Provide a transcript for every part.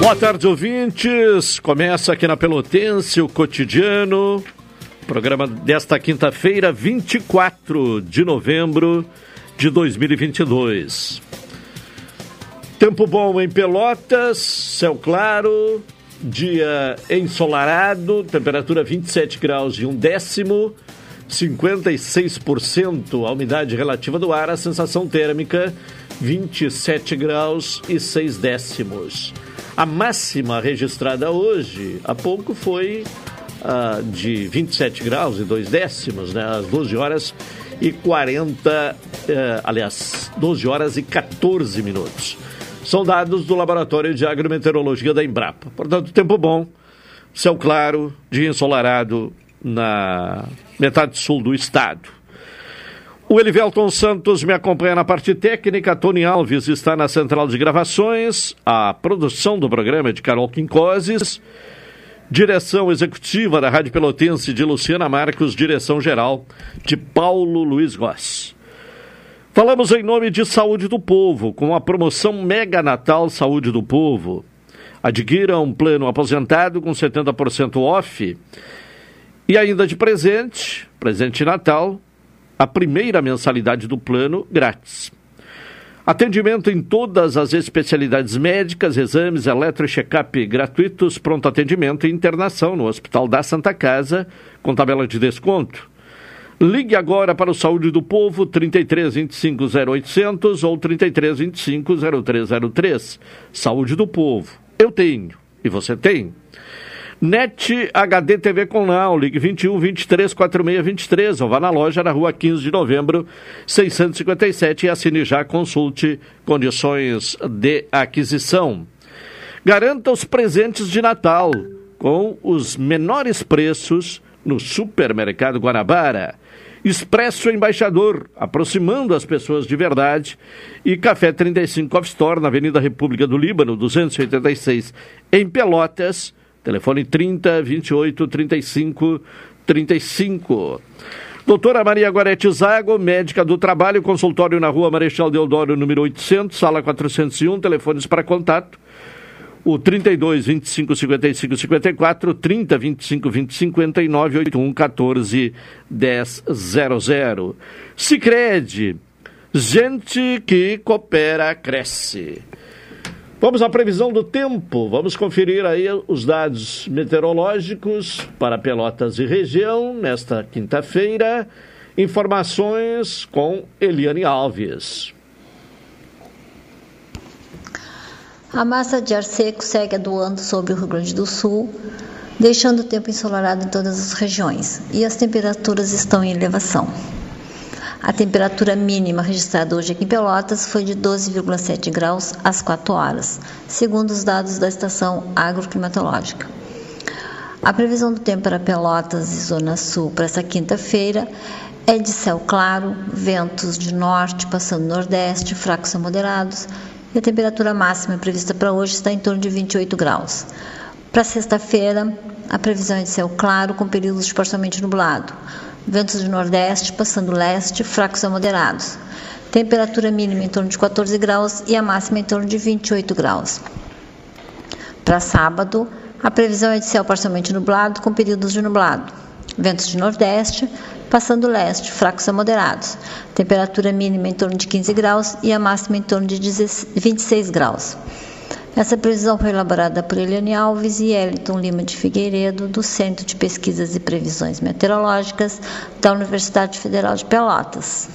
Boa tarde, ouvintes. Começa aqui na Pelotense o cotidiano. Programa desta quinta-feira, 24 de novembro de 2022. Tempo bom em Pelotas, céu claro, dia ensolarado, temperatura 27 graus e um décimo, 56% a umidade relativa do ar, a sensação térmica 27 graus e 6 décimos. A máxima registrada hoje, há pouco, foi uh, de 27 graus e 2 décimos, né, às 12 horas e 40, uh, eh, aliás, 12 horas e 14 minutos. São dados do Laboratório de Agrometeorologia da Embrapa. Portanto, tempo bom, céu claro, dia ensolarado na metade sul do estado. O Elivelton Santos me acompanha na parte técnica, Tony Alves está na central de gravações, a produção do programa é de Carol Quincoses, direção executiva da Rádio Pelotense de Luciana Marcos, direção geral de Paulo Luiz Goss. Falamos em nome de Saúde do Povo, com a promoção Mega Natal Saúde do Povo. Adquira um plano aposentado com 70% off. E ainda de presente, presente de Natal, a primeira mensalidade do plano grátis. Atendimento em todas as especialidades médicas, exames, eletro e check-up gratuitos, pronto atendimento e internação no Hospital da Santa Casa, com tabela de desconto. Ligue agora para o Saúde do Povo, 33 25 0800 ou 33 25 0303. Saúde do Povo. Eu tenho. E você tem? NET HD TV com Now, ligue 21 23 46 23 ou vá na loja na rua 15 de novembro 657 e assine já, consulte condições de aquisição. Garanta os presentes de Natal com os menores preços no Supermercado Guanabara. Expresso Embaixador, aproximando as pessoas de verdade. E Café 35 Off Store, na Avenida República do Líbano, 286, em Pelotas Telefone 30 28 35 35. Doutora Maria Gorete Zago, médica do trabalho, consultório na rua Marechal Deodoro, número 800, sala 401, telefones para contato. O 32 25 55 54, 30 25 20 59, 81 14 10 00. Sicredi, gente que coopera, cresce. Vamos à previsão do tempo. Vamos conferir aí os dados meteorológicos para Pelotas e região nesta quinta-feira. Informações com Eliane Alves. A massa de ar seco segue atuando sobre o Rio Grande do Sul, deixando o tempo ensolarado em todas as regiões, e as temperaturas estão em elevação. A temperatura mínima registrada hoje aqui em Pelotas foi de 12,7 graus às 4 horas, segundo os dados da estação agroclimatológica. A previsão do tempo para Pelotas e Zona Sul para essa quinta-feira é de céu claro, ventos de norte passando nordeste, fracos a moderados, e a temperatura máxima prevista para hoje está em torno de 28 graus. Para sexta-feira, a previsão é de céu claro com períodos parcialmente nublado ventos do nordeste passando leste, fracos a moderados. Temperatura mínima em torno de 14 graus e a máxima em torno de 28 graus. Para sábado, a previsão é de céu parcialmente nublado com períodos de nublado. Ventos de nordeste, passando leste, fracos a moderados. Temperatura mínima em torno de 15 graus e a máxima em torno de 26 graus. Essa previsão foi elaborada por Eliane Alves e Eliton Lima de Figueiredo, do Centro de Pesquisas e Previsões Meteorológicas da Universidade Federal de Pelotas.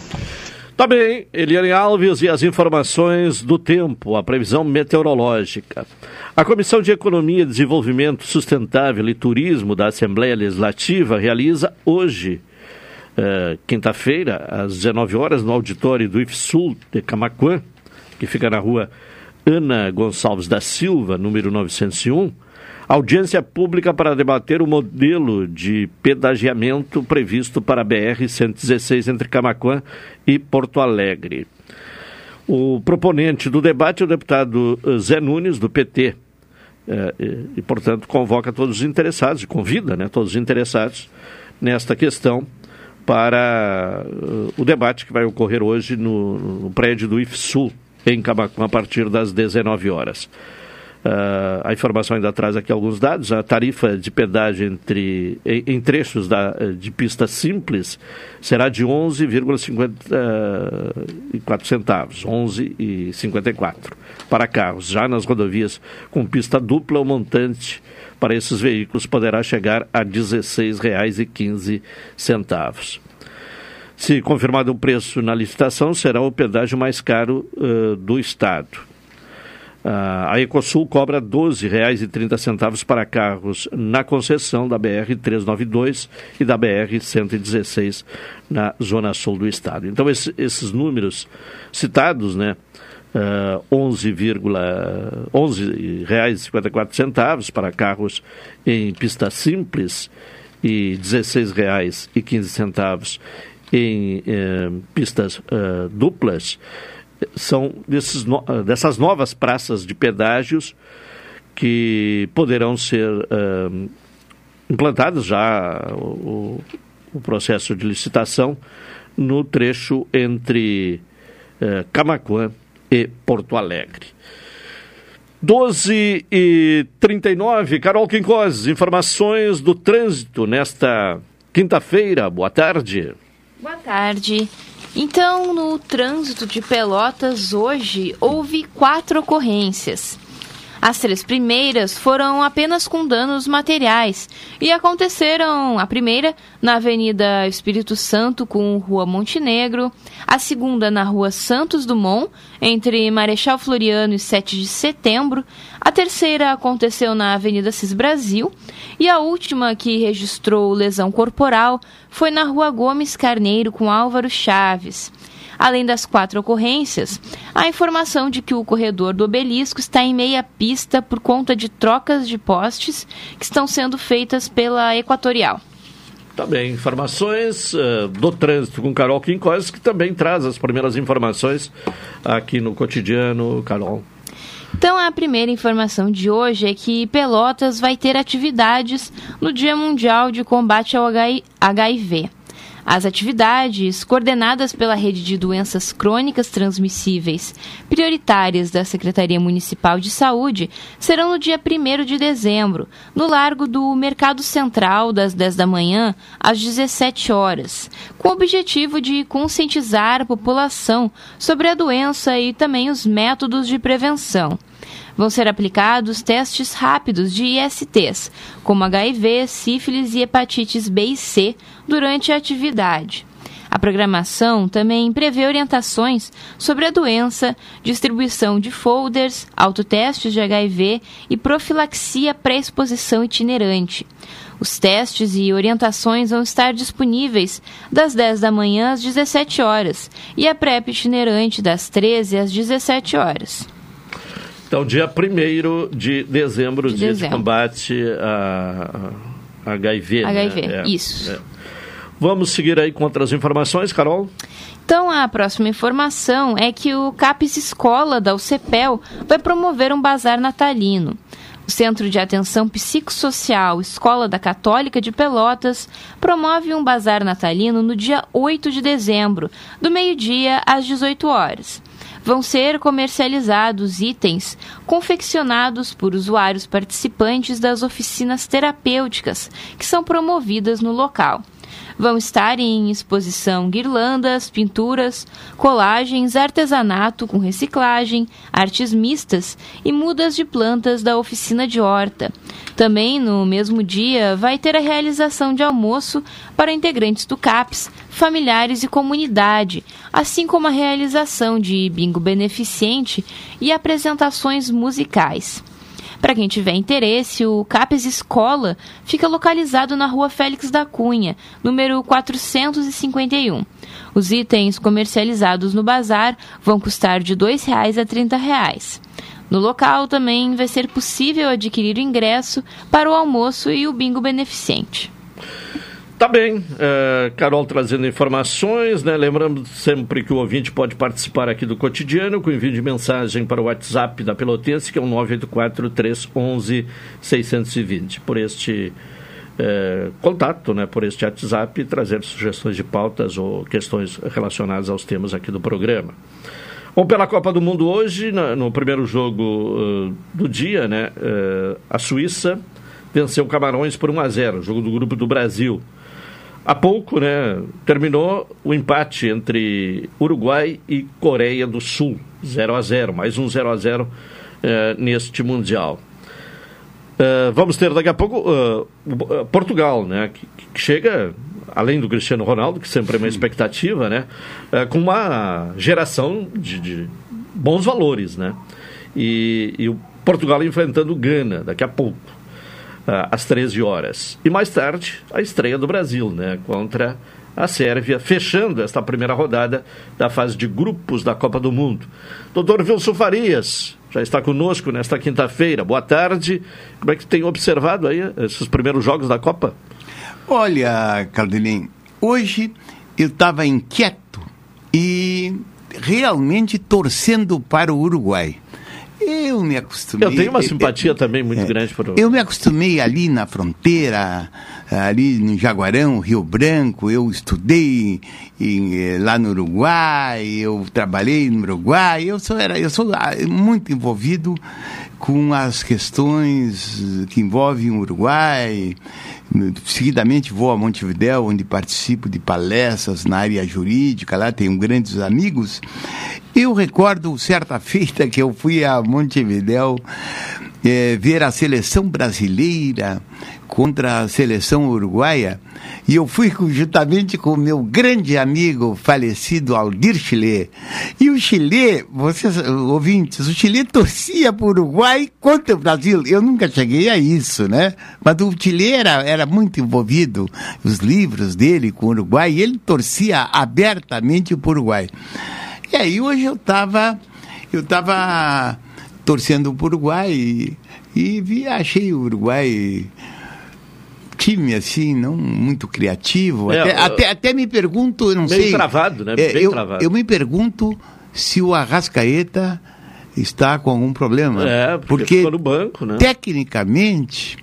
Tá bem, Eliane Alves e as informações do tempo, a previsão meteorológica. A Comissão de Economia, Desenvolvimento Sustentável e Turismo da Assembleia Legislativa realiza hoje uh, quinta-feira, às 19 horas, no auditório do IFSUL de Camacuã, que fica na rua Ana Gonçalves da Silva, número 901, audiência pública para debater o modelo de pedagiamento previsto para a BR-116 entre Camacuã e Porto Alegre. O proponente do debate é o deputado Zé Nunes, do PT, é, e, portanto, convoca todos os interessados, convida né, todos os interessados nesta questão para uh, o debate que vai ocorrer hoje no, no prédio do IFSUL, em Camacuã, a partir das 19 horas. Uh, a informação ainda traz aqui alguns dados. A tarifa de pedágio entre, em, em trechos da, de pista simples será de 11,54 centavos, 11,54 para carros. Já nas rodovias com pista dupla, o montante para esses veículos poderá chegar a R$ 16,15. Se confirmado o preço na licitação, será o pedágio mais caro uh, do Estado. Uh, a Ecosul cobra R$ 12,30 para carros na concessão da BR-392 e da BR-116 na zona sul do estado. Então, esse, esses números citados, né, uh, 11,54 11 para carros em pista simples e R$ 16,15 em eh, pistas uh, duplas, são desses no, dessas novas praças de pedágios que poderão ser uh, implantadas já o, o, processo de licitação no trecho entre uh, Camacuã e Porto Alegre. 12 e 39, Carol Quincós, informações do trânsito nesta quinta-feira. Boa tarde. Boa tarde. Então, no trânsito de Pelotas hoje houve quatro ocorrências. As três primeiras foram apenas com danos materiais e aconteceram a primeira na Avenida Espírito Santo com Rua Montenegro, a segunda na Rua Santos Dumont, entre Marechal Floriano e 7 de Setembro, a terceira aconteceu na Avenida Cis Brasil e a última que registrou lesão corporal foi na Rua Gomes Carneiro com Álvaro Chaves. Além das quatro ocorrências, a informação de que o corredor do obelisco está em meia pista por conta de trocas de postes que estão sendo feitas pela Equatorial. Tá bem, informações uh, do trânsito com Carol Quincós, que também traz as primeiras informações aqui no cotidiano, Carol. Então, a primeira informação de hoje é que Pelotas vai ter atividades no Dia Mundial de Combate ao HIV. As atividades, coordenadas pela Rede de Doenças Crônicas Transmissíveis prioritárias da Secretaria Municipal de Saúde, serão no dia 1 de dezembro, no Largo do Mercado Central, das 10 da manhã às 17 horas, com o objetivo de conscientizar a população sobre a doença e também os métodos de prevenção. Vão ser aplicados testes rápidos de ISTs, como HIV, sífilis e hepatites B e C, durante a atividade. A programação também prevê orientações sobre a doença, distribuição de folders, autotestes de HIV e profilaxia pré-exposição itinerante. Os testes e orientações vão estar disponíveis das 10 da manhã às 17 horas e a PrEP itinerante das 13 às 17 horas. Então, dia 1 de dezembro, de dia dezembro. de combate a, a HIV. HIV, né? é, isso. É. Vamos seguir aí com outras informações, Carol? Então, a próxima informação é que o CAPES Escola da UCEPEL vai promover um bazar natalino. O Centro de Atenção Psicossocial Escola da Católica de Pelotas promove um bazar natalino no dia 8 de dezembro, do meio-dia às 18 horas vão ser comercializados itens confeccionados por usuários participantes das oficinas terapêuticas que são promovidas no local. Vão estar em exposição guirlandas, pinturas, colagens, artesanato com reciclagem, artes mistas e mudas de plantas da oficina de horta. Também no mesmo dia vai ter a realização de almoço para integrantes do CAPS, familiares e comunidade, assim como a realização de bingo beneficente e apresentações musicais. Para quem tiver interesse, o CAPES Escola fica localizado na rua Félix da Cunha, número 451. Os itens comercializados no bazar vão custar de R$ 2,00 a R$ 30,00. No local também vai ser possível adquirir o ingresso para o almoço e o bingo beneficente. Tá bem, uh, Carol trazendo informações, né? Lembrando sempre que o ouvinte pode participar aqui do cotidiano com envio de mensagem para o WhatsApp da Pelotense, que é o 984-311-620. Por este uh, contato, né? por este WhatsApp, trazer sugestões de pautas ou questões relacionadas aos temas aqui do programa. Bom, pela Copa do Mundo hoje, no, no primeiro jogo uh, do dia, né? a Suíça venceu Camarões por 1 a 0, jogo do grupo do Brasil. Há pouco, né, terminou o empate entre Uruguai e Coreia do Sul, 0 a 0, mais um 0 a 0 eh, neste mundial. Uh, vamos ter daqui a pouco uh, Portugal, né, que, que, chega além do Cristiano Ronaldo, que sempre é uma expectativa, né, com uma geração de, de, bons valores, né, e, e o Portugal enfrentando o Gana daqui a pouco. Ah, às 13 horas. E mais tarde, a estreia do Brasil, né, contra a Sérvia, fechando esta primeira rodada da fase de grupos da Copa do Mundo. Doutor Wilson Farias já está conosco nesta quinta-feira. Boa tarde. Como é que tem observado aí esses primeiros jogos da Copa? Olha, Cardelim, hoje eu estava inquieto e realmente torcendo para o Uruguai. Eu me acostumei. Eu tenho uma simpatia eu, também muito é, grande por. Eu me acostumei ali na fronteira, ali no Jaguarão, Rio Branco. Eu estudei em, eh, lá no Uruguai, eu trabalhei no Uruguai. Eu sou, era, eu sou ah, muito envolvido com as questões que envolvem o Uruguai. Seguidamente vou a Montevidéu, onde participo de palestras na área jurídica, lá tenho grandes amigos. Eu recordo certa feita que eu fui a Montevidéu é, ver a seleção brasileira contra a seleção uruguaia e eu fui juntamente com o meu grande amigo falecido Aldir Chile. E o Chile, vocês ouvintes, o Chile torcia para o Uruguai contra o Brasil. Eu nunca cheguei a isso, né? Mas o Chile era, era muito envolvido, os livros dele com o Uruguai, e ele torcia abertamente para o Uruguai. E aí hoje eu estava eu tava torcendo para o Uruguai e, e vi, achei o Uruguai time assim, não muito criativo. É, até, até, até, me pergunto, eu não meio sei. travado, né? É, eu, travado. eu me pergunto se o Arrascaeta está com algum problema. É, porque, porque no banco, né? Tecnicamente,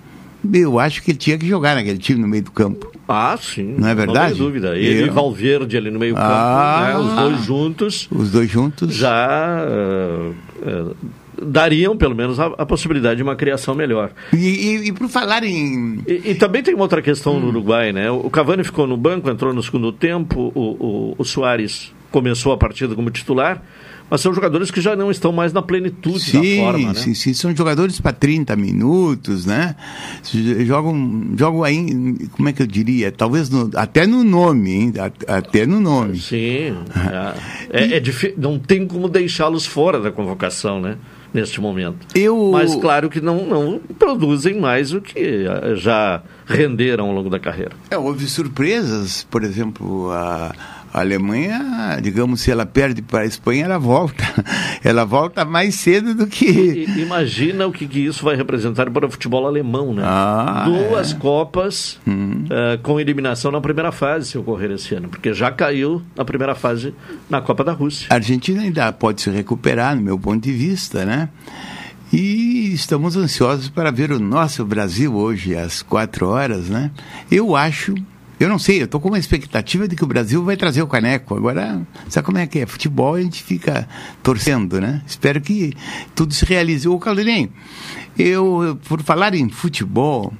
eu acho que ele tinha que jogar naquele time no meio do campo. Ah, sim. Não é verdade? Não tem dúvida. Ele eu... e Valverde ali no meio campo, ah, né? os dois juntos. Os dois juntos. Já uh, uh, dariam, pelo menos, a, a, possibilidade de uma criação melhor. E, e, e por falar em... E, e, também tem uma outra questão hum. no Uruguai, né? O Cavani ficou no banco, entrou no segundo tempo, o, o, o Soares começou a partida como titular, mas são jogadores que já não estão mais na plenitude sim, da forma, né? Sim, sim, são jogadores para 30 minutos, né? Jogam, jogam aí, como é que eu diria? Talvez no, até no nome, hein? Até no nome. Sim, é, é, é não tem como deixá-los fora da convocação, né? Neste momento. Eu... Mas claro que não, não produzem mais o que eh, já renderam ao longo da carreira. É, houve surpresas, por exemplo, a a Alemanha, digamos, se ela perde para a Espanha, ela volta. Ela volta mais cedo do que. Imagina o que, que, isso vai representar para o futebol alemão, né? Ah, Duas é. Copas hum. uh, com eliminação na primeira fase, se ocorrer esse ano, porque já caiu na primeira fase na Copa da Rússia. A Argentina ainda pode se recuperar, no meu ponto de vista, né? E estamos ansiosos para ver o nosso Brasil hoje às quatro horas, né? Eu acho eu não sei, eu estou com uma expectativa de que o Brasil vai trazer o caneco. Agora, sabe como é que é? Futebol a gente fica torcendo, né? Espero que tudo se realize. Ô, Caldeirinho, eu, por falar em futebol,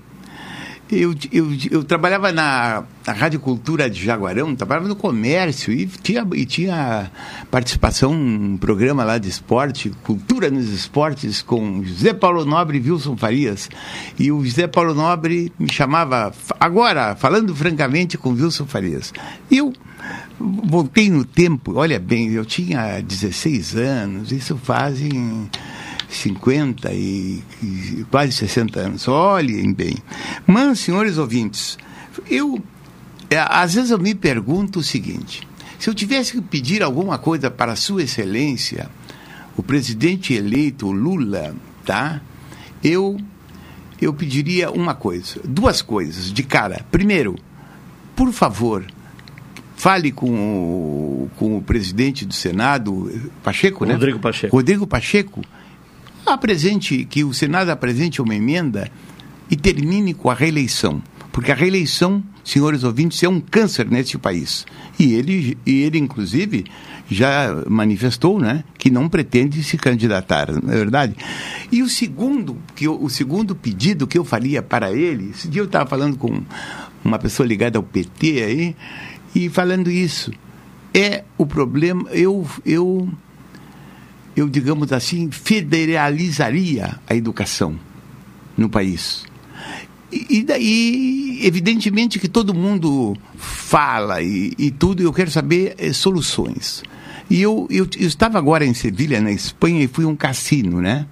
eu, eu, eu trabalhava na, na Rádio Cultura de Jaguarão, trabalhava no comércio e tinha, e tinha participação num programa lá de esporte, Cultura nos Esportes, com José Paulo Nobre e Wilson Farias. E o José Paulo Nobre me chamava, agora, falando francamente com Wilson Farias. Eu voltei no tempo, olha bem, eu tinha 16 anos, isso fazem 50 e, e quase 60 anos. Olhem bem. Mas, senhores ouvintes, eu é, às vezes eu me pergunto o seguinte: se eu tivesse que pedir alguma coisa para Sua Excelência, o presidente eleito Lula, tá? Eu eu pediria uma coisa, duas coisas de cara. Primeiro, por favor, fale com o, com o presidente do Senado, Pacheco, né? Rodrigo Pacheco. Rodrigo Pacheco, apresente, que o Senado apresente uma emenda e termine com a reeleição. Porque a reeleição, senhores ouvintes, é um câncer neste país. E ele, e ele inclusive, já manifestou né, que não pretende se candidatar, não é verdade? E o segundo, que eu, o segundo pedido que eu faria para ele, esse dia eu estava falando com uma pessoa ligada ao PT aí, e falando isso, é o problema, eu, eu, eu digamos assim, federalizaria a educação no país. E, daí, evidentemente que todo mundo fala e, e tudo, eu quero saber é, soluções. E eu, eu, eu, estava agora em Sevilha, na Espanha, e fui um cassino, né?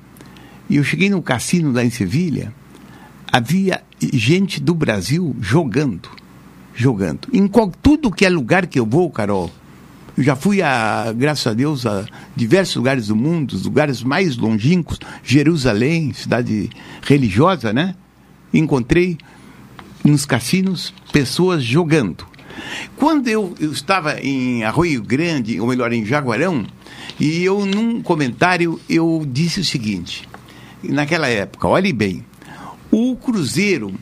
E eu cheguei no cassino lá em Sevilha, havia gente do Brasil jogando, jogando. Em qual, tudo que é lugar que eu vou, Carol, eu já fui, a, graças a Deus, a diversos lugares do mundo, os lugares mais longínquos, Jerusalém, cidade religiosa, né? Encontrei nos cassinos pessoas jogando. Quando eu, eu estava em Arroio Grande, ou melhor, em Jaguarão, e eu, num comentário, eu disse o seguinte, naquela época, olhe bem, o cruzeiro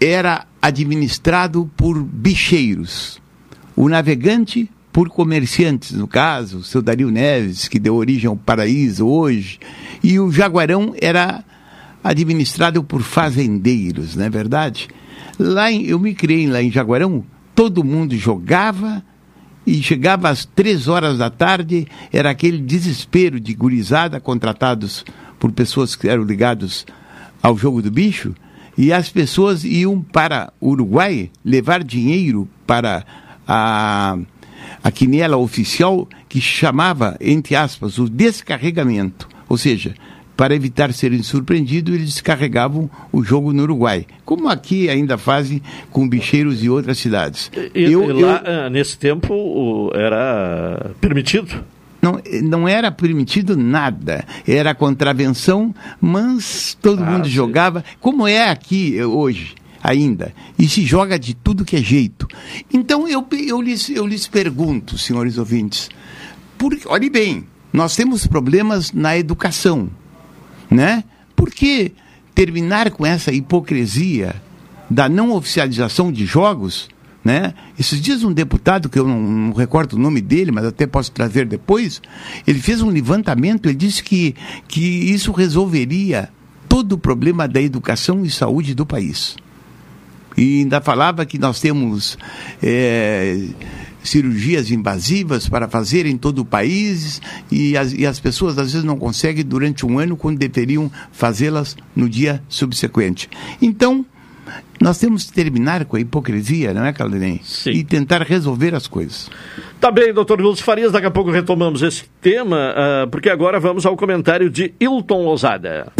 era administrado por bicheiros, o navegante por comerciantes, no caso, o seu Dario Neves, que deu origem ao paraíso hoje, e o Jaguarão era administrado por fazendeiros, não é verdade? Lá em, eu me criei lá em Jaguarão, todo mundo jogava e chegava às três horas da tarde, era aquele desespero de gurizada contratados por pessoas que eram ligados ao jogo do bicho, e as pessoas iam para o Uruguai levar dinheiro para a, a quinela oficial que chamava, entre aspas, o descarregamento. Ou seja, para evitar serem surpreendidos, eles descarregavam o jogo no Uruguai, como aqui ainda fazem com bicheiros e outras cidades. E, eu, e lá, eu... Ah, nesse tempo, era permitido? Não, não era permitido nada, era contravenção, mas todo ah, mundo sim. jogava, como é aqui hoje ainda, e se joga de tudo que é jeito. Então eu, eu, lhes, eu lhes pergunto, senhores ouvintes, por, olhe bem, nós temos problemas na educação né? Por que terminar com essa hipocrisia da não oficialização de jogos? Né? Esses dias um deputado, que eu não, não, recordo o nome dele, mas até posso trazer depois, ele fez um levantamento, ele disse que, que isso resolveria todo o problema da educação e saúde do país. E ainda falava que nós temos é, cirurgias invasivas para fazer em todo o país e as, e as pessoas às vezes não conseguem durante um ano quando deveriam fazê-las no dia subsequente. Então, nós temos que terminar com a hipocrisia, não é, Caldenei? Sim. E tentar resolver as coisas. Tá bem, doutor Lúcio Farias, daqui a pouco retomamos esse tema, uh, porque agora vamos ao comentário de Hilton Lozada.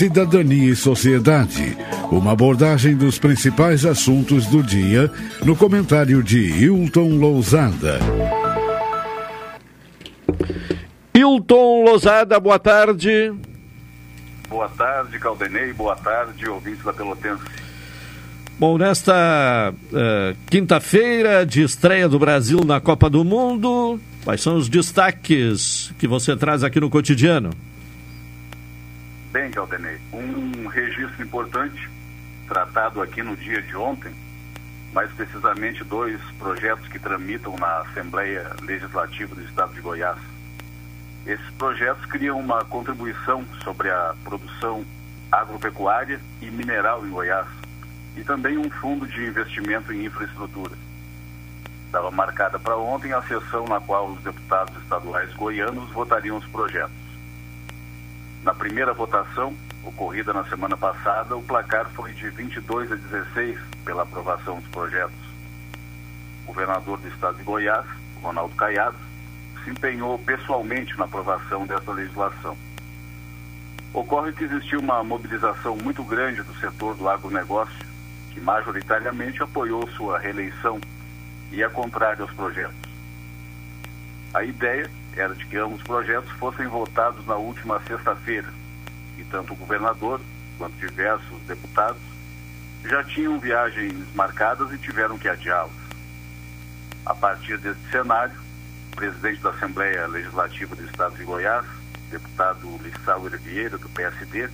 Cidadania e Sociedade. Uma abordagem dos principais assuntos do dia no comentário de Hilton Lousada. Hilton Lousada, boa tarde. Boa tarde, Caldenei. Boa tarde, ouvintes da Pelotense. Bom, nesta uh, quinta-feira de estreia do Brasil na Copa do Mundo, quais são os destaques que você traz aqui no cotidiano? Bem, Caldenei, um registro importante tratado aqui no dia de ontem, mais precisamente dois projetos que tramitam na Assembleia Legislativa do Estado de Goiás. Esses projetos criam uma contribuição sobre a produção agropecuária e mineral em Goiás e também um fundo de investimento em infraestrutura. Estava marcada para ontem a sessão na qual os deputados estaduais goianos votariam os projetos. Na primeira votação, ocorrida na semana passada, o placar foi de 22 a 16 pela aprovação dos projetos. O governador do estado de Goiás, Ronaldo Caiado, se empenhou pessoalmente na aprovação dessa legislação. Ocorre que existiu uma mobilização muito grande do setor do agronegócio, que majoritariamente apoiou sua reeleição e é contrário aos projetos. A ideia era de que ambos projetos fossem votados na última sexta-feira, e tanto o governador quanto diversos deputados já tinham viagens marcadas e tiveram que adiá-las. A partir desse cenário, o presidente da Assembleia Legislativa do Estado de Goiás, deputado Lissauer Vieira, do PSD,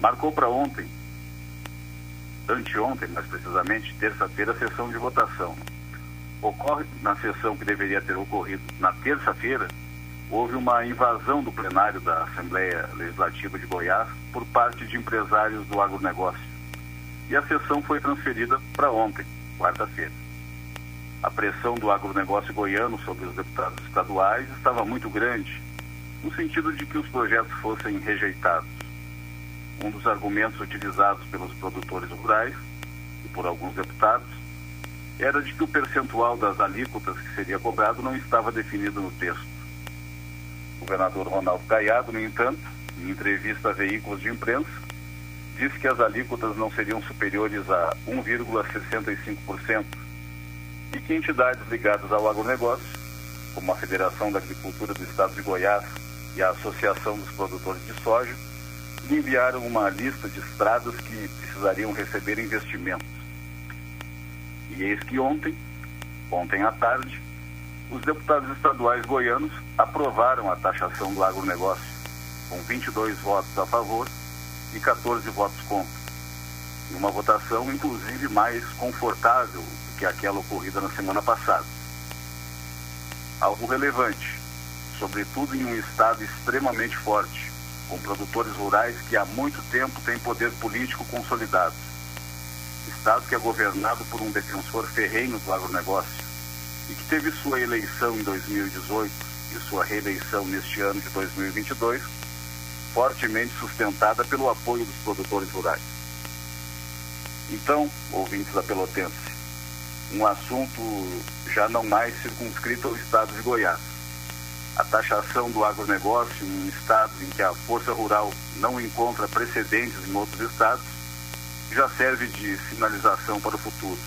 marcou para ontem, anteontem mais precisamente, terça-feira, a sessão de votação. Ocorre na sessão que deveria ter ocorrido na terça-feira, houve uma invasão do plenário da Assembleia Legislativa de Goiás por parte de empresários do agronegócio. E a sessão foi transferida para ontem, quarta-feira. A pressão do agronegócio goiano sobre os deputados estaduais estava muito grande no sentido de que os projetos fossem rejeitados. Um dos argumentos utilizados pelos produtores rurais e por alguns deputados era de que o percentual das alíquotas que seria cobrado não estava definido no texto. O governador Ronaldo Caiado, no entanto, em entrevista a veículos de imprensa, disse que as alíquotas não seriam superiores a 1,65% e que entidades ligadas ao agronegócio, como a Federação da Agricultura do Estado de Goiás e a Associação dos Produtores de Soja lhe enviaram uma lista de estradas que precisariam receber investimentos. E eis que ontem, ontem à tarde, os deputados estaduais goianos aprovaram a taxação do agronegócio, com 22 votos a favor e 14 votos contra. Em uma votação, inclusive, mais confortável do que aquela ocorrida na semana passada. Algo relevante sobretudo em um estado extremamente forte, com produtores rurais que há muito tempo têm poder político consolidado. Estado que é governado por um defensor ferrenho do agronegócio e que teve sua eleição em 2018 e sua reeleição neste ano de 2022 fortemente sustentada pelo apoio dos produtores rurais. Então, ouvintes da Pelotense, um assunto já não mais circunscrito ao estado de Goiás a taxação do agronegócio em um estado em que a força rural não encontra precedentes em outros estados, já serve de sinalização para o futuro,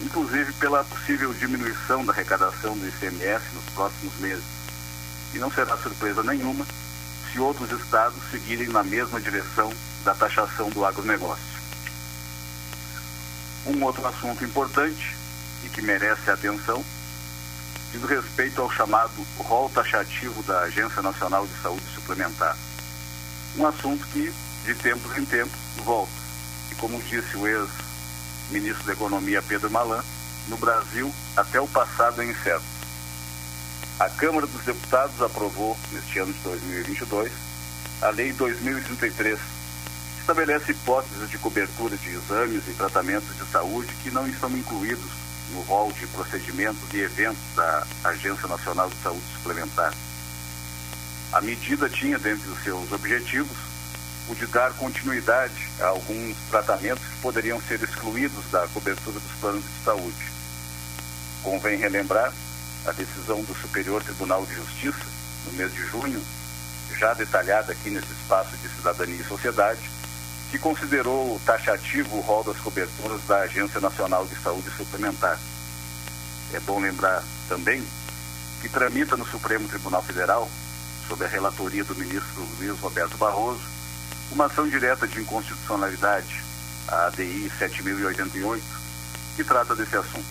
inclusive pela possível diminuição da arrecadação do ICMS nos próximos meses. E não será surpresa nenhuma se outros estados seguirem na mesma direção da taxação do agronegócio. Um outro assunto importante e que merece atenção diz respeito ao chamado rol taxativo da Agência Nacional de Saúde Suplementar. Um assunto que, de tempos em tempos, volta. Como disse o ex-ministro da Economia Pedro Malan, no Brasil, até o passado é incerto. A Câmara dos Deputados aprovou, neste ano de 2022, a Lei 2033, que estabelece hipóteses de cobertura de exames e tratamentos de saúde que não estão incluídos no rol de procedimentos e eventos da Agência Nacional de Saúde Suplementar. A medida tinha dentre os seus objetivos o de dar continuidade a alguns tratamentos que poderiam ser excluídos da cobertura dos planos de saúde. Convém relembrar a decisão do Superior Tribunal de Justiça, no mês de junho, já detalhada aqui nesse espaço de cidadania e sociedade, que considerou taxativo o rol das coberturas da Agência Nacional de Saúde Suplementar. É bom lembrar também que tramita no Supremo Tribunal Federal, sob a relatoria do ministro Luiz Roberto Barroso, uma ação direta de inconstitucionalidade, a ADI 7088, que trata desse assunto.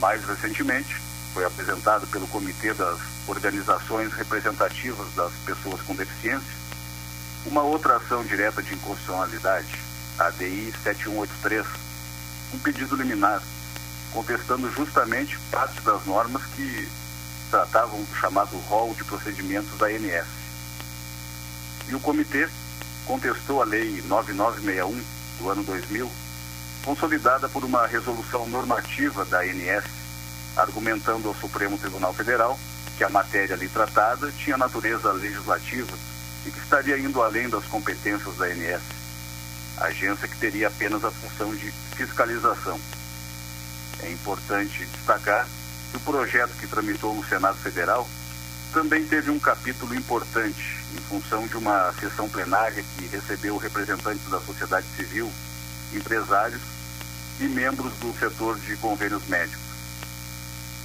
Mais recentemente, foi apresentado pelo Comitê das Organizações Representativas das Pessoas com Deficiência uma outra ação direta de inconstitucionalidade, a ADI 7183, um pedido liminar, contestando justamente parte das normas que tratavam do chamado rol de procedimentos da ANS. E o comitê contestou a Lei 9961 do ano 2000, consolidada por uma resolução normativa da ANS, argumentando ao Supremo Tribunal Federal que a matéria ali tratada tinha natureza legislativa e que estaria indo além das competências da ANS, agência que teria apenas a função de fiscalização. É importante destacar o projeto que tramitou no Senado Federal também teve um capítulo importante em função de uma sessão plenária que recebeu representantes da sociedade civil, empresários e membros do setor de convênios médicos.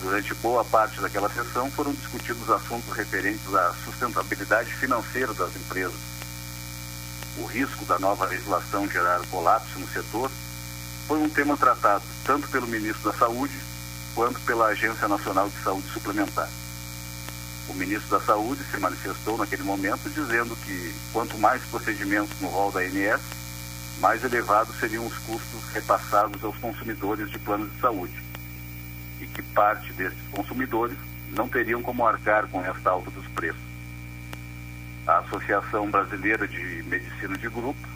Durante boa parte daquela sessão foram discutidos assuntos referentes à sustentabilidade financeira das empresas, o risco da nova legislação gerar colapso no setor foi um tema tratado tanto pelo ministro da Saúde quanto pela Agência Nacional de Saúde Suplementar. O ministro da Saúde se manifestou naquele momento dizendo que quanto mais procedimentos no rol da ANS, mais elevados seriam os custos repassados aos consumidores de planos de saúde e que parte desses consumidores não teriam como arcar com esta alta dos preços. A Associação Brasileira de Medicina de Grupo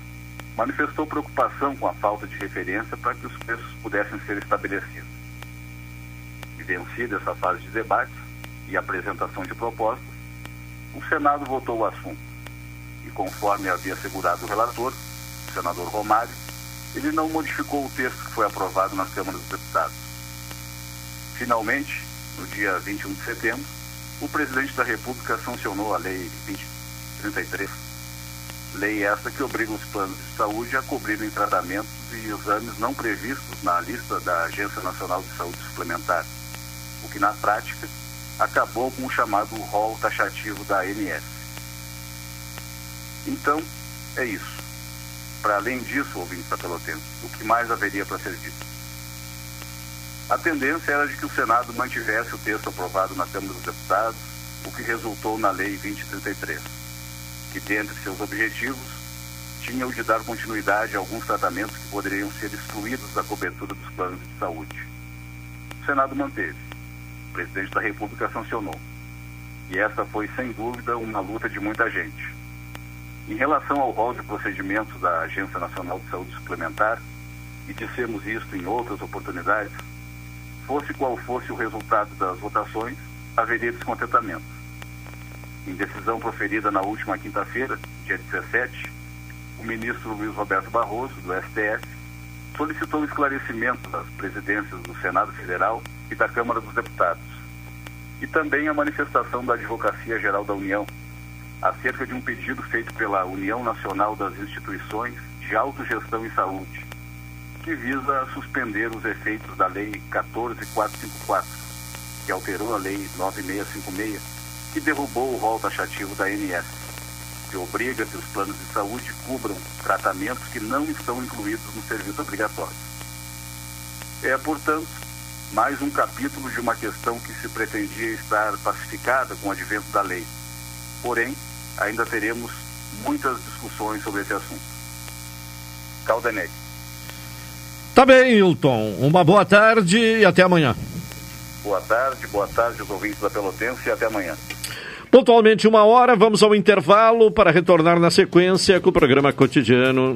manifestou preocupação com a falta de referência para que os preços pudessem ser estabelecidos. E vencida essa fase de debates e apresentação de propostas, o Senado votou o assunto. E conforme havia assegurado o relator, o senador Romário, ele não modificou o texto que foi aprovado na Câmara dos Deputados. Finalmente, no dia 21 de setembro, o presidente da República sancionou a Lei 2033 Lei esta que obriga os planos de saúde a cobrirem tratamentos e exames não previstos na lista da Agência Nacional de Saúde Suplementar, o que na prática acabou com o chamado rol taxativo da ANS. Então, é isso. Para além disso, ouvinte Pelotense, o que mais haveria para ser dito? A tendência era de que o Senado mantivesse o texto aprovado na Câmara dos Deputados, o que resultou na Lei 2033 que, dentre seus objetivos, tinha o de dar continuidade a alguns tratamentos que poderiam ser excluídos da cobertura dos planos de saúde. O Senado manteve. O presidente da República sancionou. E essa foi, sem dúvida, uma luta de muita gente. Em relação ao rol de procedimentos da Agência Nacional de Saúde Suplementar, e dissemos isto em outras oportunidades, fosse qual fosse o resultado das votações, haveria descontentamento em decisão proferida na última quinta-feira, dia 17, o ministro Luiz Roberto Barroso, do STF, solicitou esclarecimento das presidências do Senado Federal e da Câmara dos Deputados, e também a manifestação da Advocacia Geral da União, acerca de um pedido feito pela União Nacional das Instituições de Autogestão e Saúde, que visa suspender os efeitos da Lei 14454, que alterou a Lei 9656 que derrubou o rol taxativo da ANS, que obriga que os planos de saúde cubram tratamentos que não estão incluídos no serviço obrigatório. É, portanto, mais um capítulo de uma questão que se pretendia estar pacificada com o advento da lei. Porém, ainda teremos muitas discussões sobre esse assunto. Caldeneg. Tá bem, Hilton. Uma boa tarde e até amanhã. Boa tarde, boa tarde aos ouvintes da Pelotense e até amanhã. Pontualmente uma hora, vamos ao intervalo para retornar na sequência com o programa cotidiano.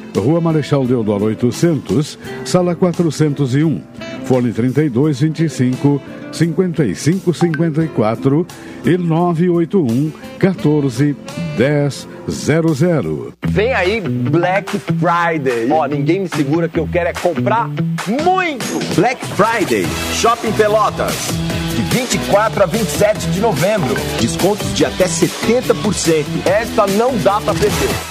Rua Marechal Deodoro 800, Sala 401, Fone 3225 5554 e 981 14 10 00. Vem aí Black Friday. Ó, ninguém me segura que eu quero é comprar muito. Black Friday, Shopping Pelotas. De 24 a 27 de novembro. Descontos de até 70%. Esta não dá pra perder.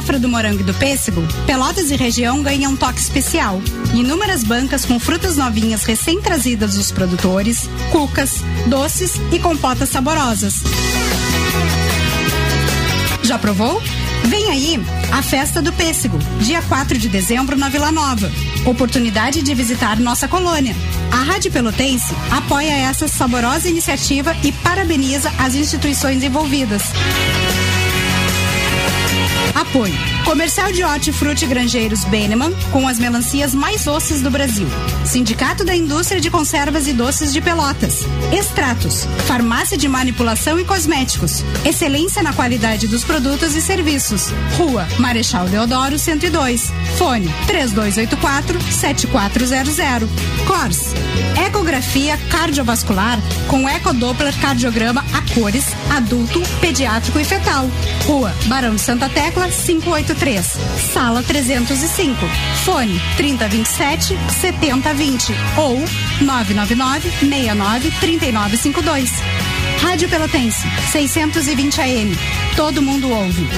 safra do morango e do pêssego, Pelotas e região ganham um toque especial. Inúmeras bancas com frutas novinhas recém-trazidas dos produtores, cucas, doces e compotas saborosas. Já provou? Vem aí a Festa do Pêssego, dia 4 de dezembro na Vila Nova. Oportunidade de visitar nossa colônia. A Rádio Pelotense apoia essa saborosa iniciativa e parabeniza as instituições envolvidas. Apoio. Comercial de Hortifruti Grangeiros Beneman, com as melancias mais doces do Brasil. Sindicato da Indústria de Conservas e Doces de Pelotas. Extratos. Farmácia de Manipulação e Cosméticos. Excelência na qualidade dos produtos e serviços. Rua Marechal Deodoro 102. Fone 3284 7400. Cors. Ecografia cardiovascular com ecodoppler cardiograma a cores, adulto, pediátrico e fetal. Rua Barão de Santa Tecla 583, sala 305. Fone 3027 7020 ou 999 69 3952. Rádio Pelotense 620 AM. Todo mundo ouve.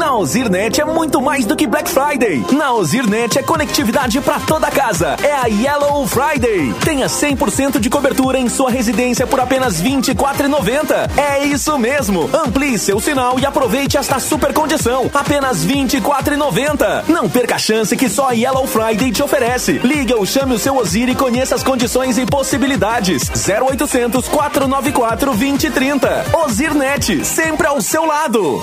Na Ozirnet é muito mais do que Black Friday. Na Ozirnet é conectividade para toda casa. É a Yellow Friday. Tenha 100% de cobertura em sua residência por apenas R$ 24,90. É isso mesmo. Amplie seu sinal e aproveite esta super condição. Apenas R$ 24,90. Não perca a chance que só a Yellow Friday te oferece. Ligue ou chame o seu Ozir e conheça as condições e possibilidades. 0800 494 2030. Ozirnet, sempre ao seu lado.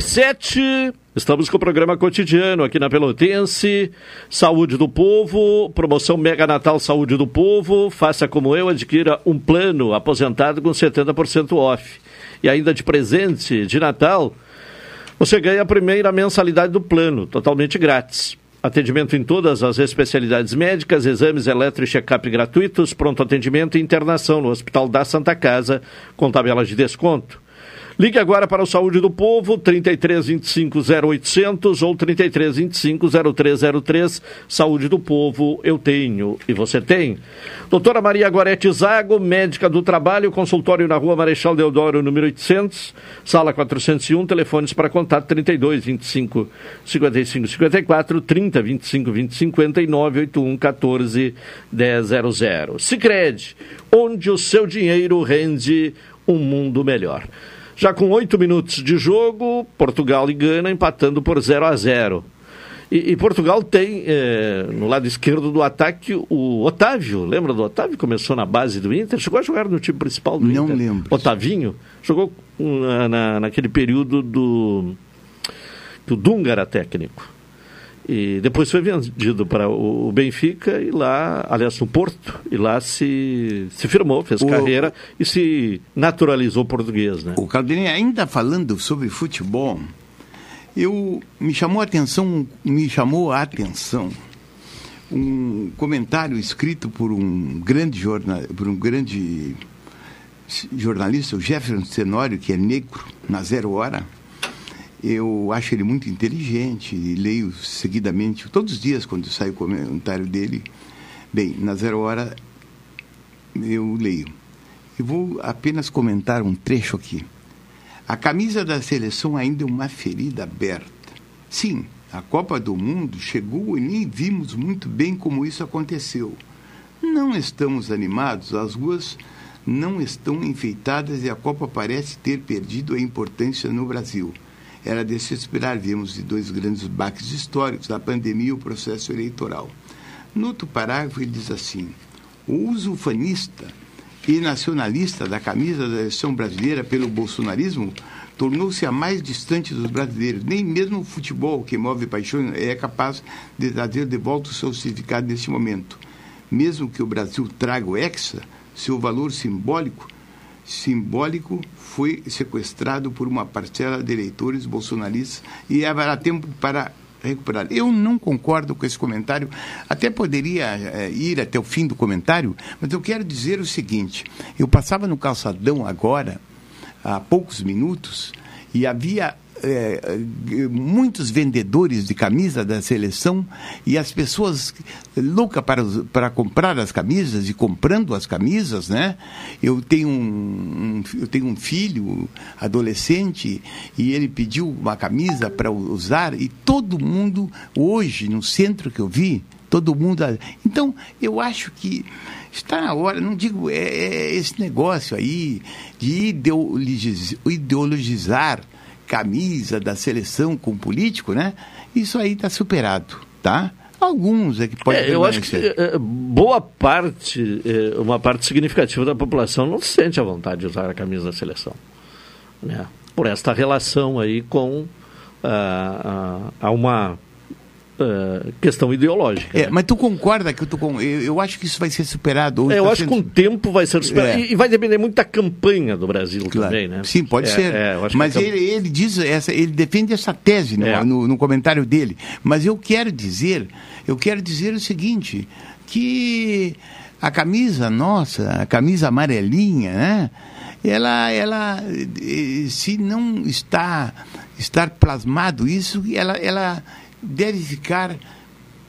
Uma às sete, estamos com o programa cotidiano aqui na Pelotense. Saúde do Povo, promoção Mega Natal Saúde do Povo. Faça como eu, adquira um plano aposentado com 70% off. E ainda de presente de Natal, você ganha a primeira mensalidade do plano, totalmente grátis. Atendimento em todas as especialidades médicas, exames eletro e check-up gratuitos, pronto atendimento e internação no Hospital da Santa Casa, com tabela de desconto. Ligue agora para o Saúde do Povo, 33 25 0800 ou 33 25 0303. Saúde do Povo, eu tenho e você tem. Doutora Maria Gorete Zago, médica do trabalho, consultório na rua Marechal Deodoro, número 800, sala 401, telefones para contato 32 25 55 54, 30 25 20 59, 81 14 100. Sicredi, onde o seu dinheiro rende um mundo melhor. Já com oito minutos de jogo, Portugal e Gana empatando por 0 a 0. E, e Portugal tem é, no lado esquerdo do ataque o Otávio. Lembra do Otávio? Começou na base do Inter. Chegou a jogar no time principal do Não Inter. Não lembro. Otavinho. Jogou na, na, naquele período do, do Dunga era técnico. E depois foi vendido para o Benfica e lá, aliás, no Porto, e lá se, se firmou, fez o, carreira e se naturalizou português. Né? O Caldenei, ainda falando sobre futebol, eu me chamou a atenção, me chamou a atenção um comentário escrito por um grande jornal, por um grande jornalista, o Jefferson Tenório, que é negro, na Zero Hora. Eu acho ele muito inteligente e leio seguidamente, todos os dias, quando sai o comentário dele. Bem, na Zero Hora eu leio. E vou apenas comentar um trecho aqui. A camisa da seleção ainda é uma ferida aberta. Sim, a Copa do Mundo chegou e nem vimos muito bem como isso aconteceu. Não estamos animados, as ruas não estão enfeitadas e a Copa parece ter perdido a importância no Brasil. Era de se esperar, vimos de dois grandes baques históricos, a pandemia e o processo eleitoral. No outro parágrafo, ele diz assim: o uso fanista e nacionalista da camisa da seleção brasileira pelo bolsonarismo tornou-se a mais distante dos brasileiros. Nem mesmo o futebol, que move paixões, é capaz de trazer de volta o seu significado neste momento. Mesmo que o Brasil traga o Hexa, seu valor simbólico simbólico foi sequestrado por uma parcela de eleitores bolsonaristas e haverá tempo para recuperar. Eu não concordo com esse comentário, até poderia é, ir até o fim do comentário, mas eu quero dizer o seguinte: eu passava no calçadão agora, há poucos minutos, e havia é, muitos vendedores de camisa da seleção e as pessoas loucas para, para comprar as camisas e comprando as camisas, né? Eu tenho um, um eu tenho um filho adolescente e ele pediu uma camisa para usar e todo mundo hoje no centro que eu vi todo mundo então eu acho que está na hora, não digo, é, é esse negócio aí de ideologizar camisa da seleção com político, né? Isso aí está superado, tá? Alguns é que pode é, Eu acho que é, boa parte, é, uma parte significativa da população não se sente à vontade de usar a camisa da seleção. Né? Por esta relação aí com ah, a, a uma uh, questão ideológica. É, né? Mas tu concorda que tu, eu, eu acho que isso vai ser superado? É, eu tá acho sendo... que com o tempo vai ser superado. É. E, e, vai depender muito da campanha do Brasil claro. também, né? Sim, pode É, ser. é, eu mas a- ele, ele diz essa, ele defende essa tese no, É. no, no comentário dele. Mas eu quero dizer, eu quero dizer o seguinte, que a camisa nossa, a camisa amarelinha, né? Ela, ela, eh, se não está estar plasmado isso, ela, ela deve ficar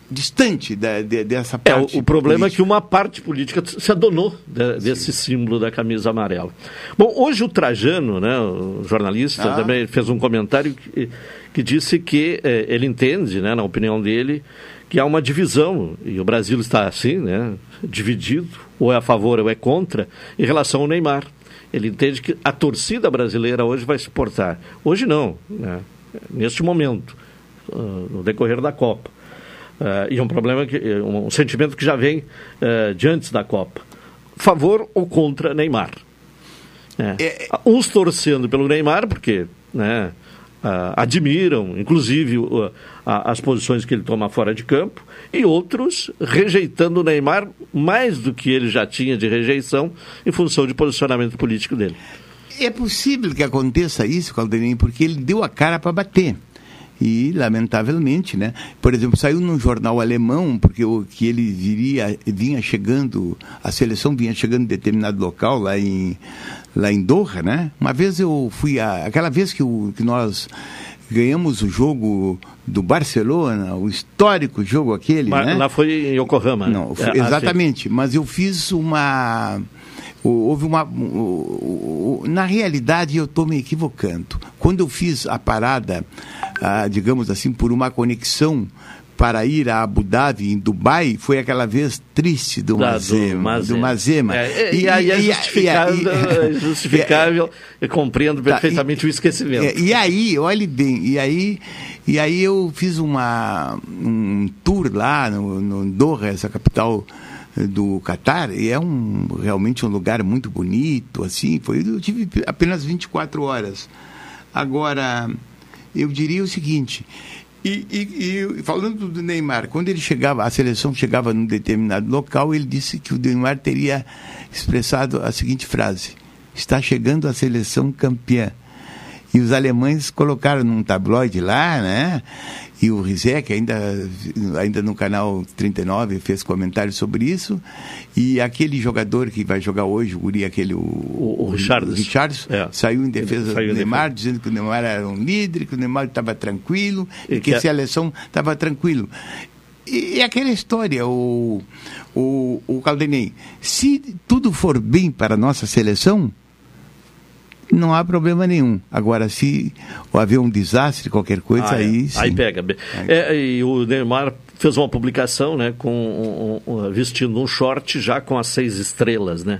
distante da, de- dessa É, o, parte. o problema é política. que uma parte política se adonou de- desse símbolo da camisa amarela. Bom, hoje o Trajano, né, o jornalista, Ah. também fez um comentário que, que disse que eh, ele entende, né, na opinião dele, que há uma divisão, e o Brasil está assim, né, dividido, ou é a favor ou é contra, em relação ao Neymar. Ele entende que a torcida brasileira hoje vai suportar. Hoje não, né, neste momento, no decorrer da Copa. Ah, e é um problema, que, é um sentimento que já vem eh, de antes da Copa. Favor ou contra Neymar? É. Uns torcendo pelo Neymar, porque né, admiram, inclusive as posições que ele toma fora de campo, e outros rejeitando o Neymar mais do que ele já tinha de rejeição em função de posicionamento político dele. É possível que aconteça isso, Calderim, porque ele deu a cara para bater. E, lamentavelmente, né? Por exemplo, saiu num jornal alemão, porque o, que ele viria, vinha chegando, a seleção vinha chegando em determinado local, lá em, lá em Doha, né? Uma vez eu fui, a, aquela vez que, o, que nós ganhamos o jogo do Barcelona, o histórico jogo aquele, Mas, né? Lá foi em Yokohama. Não, né? foi, É, ah, exatamente. Mas eu fiz uma houve uma na realidade eu estou me equivocando quando eu fiz a parada ah, digamos assim por uma conexão para ir a Abu Dhabi em Dubai foi aquela vez triste do Da- do Mazema, do Mazema. É, e, aí é e- justificável, é justificável eu compreendo Tá, perfeitamente o esquecimento. é, e aí, olhe bem, e aí, e aí eu fiz uma, um tour lá no, no Doha, essa capital do Catar, e é um, realmente um lugar muito bonito, assim, foi, eu tive apenas 24 horas. Agora, eu diria o seguinte, e, e- e falando do Neymar, quando ele chegava, a seleção chegava num determinado local, ele disse que o Neymar teria expressado a seguinte frase: está chegando a seleção campeã. E os alemães colocaram num tabloide lá, né? E o Rizek, ainda, ainda no canal 39, fez comentário sobre isso. E aquele jogador que vai jogar hoje, o Guri, aquele. O, o Richarlison. Richarlison, É. saiu em defesa Saiu do Neymar, defesa. dizendo que o Neymar era um líder, que o Neymar estava tranquilo, E que que a a- seleção estava tranquilo. E, e aquela história, o, o, o Caldenei, se tudo for bem para a nossa seleção, não há problema nenhum. Agora, se haver um desastre, qualquer coisa, Ah, é. aí sim. Aí pega. É, e o Neymar fez uma publicação, né, com um- um- vestindo um short já com as seis estrelas, né?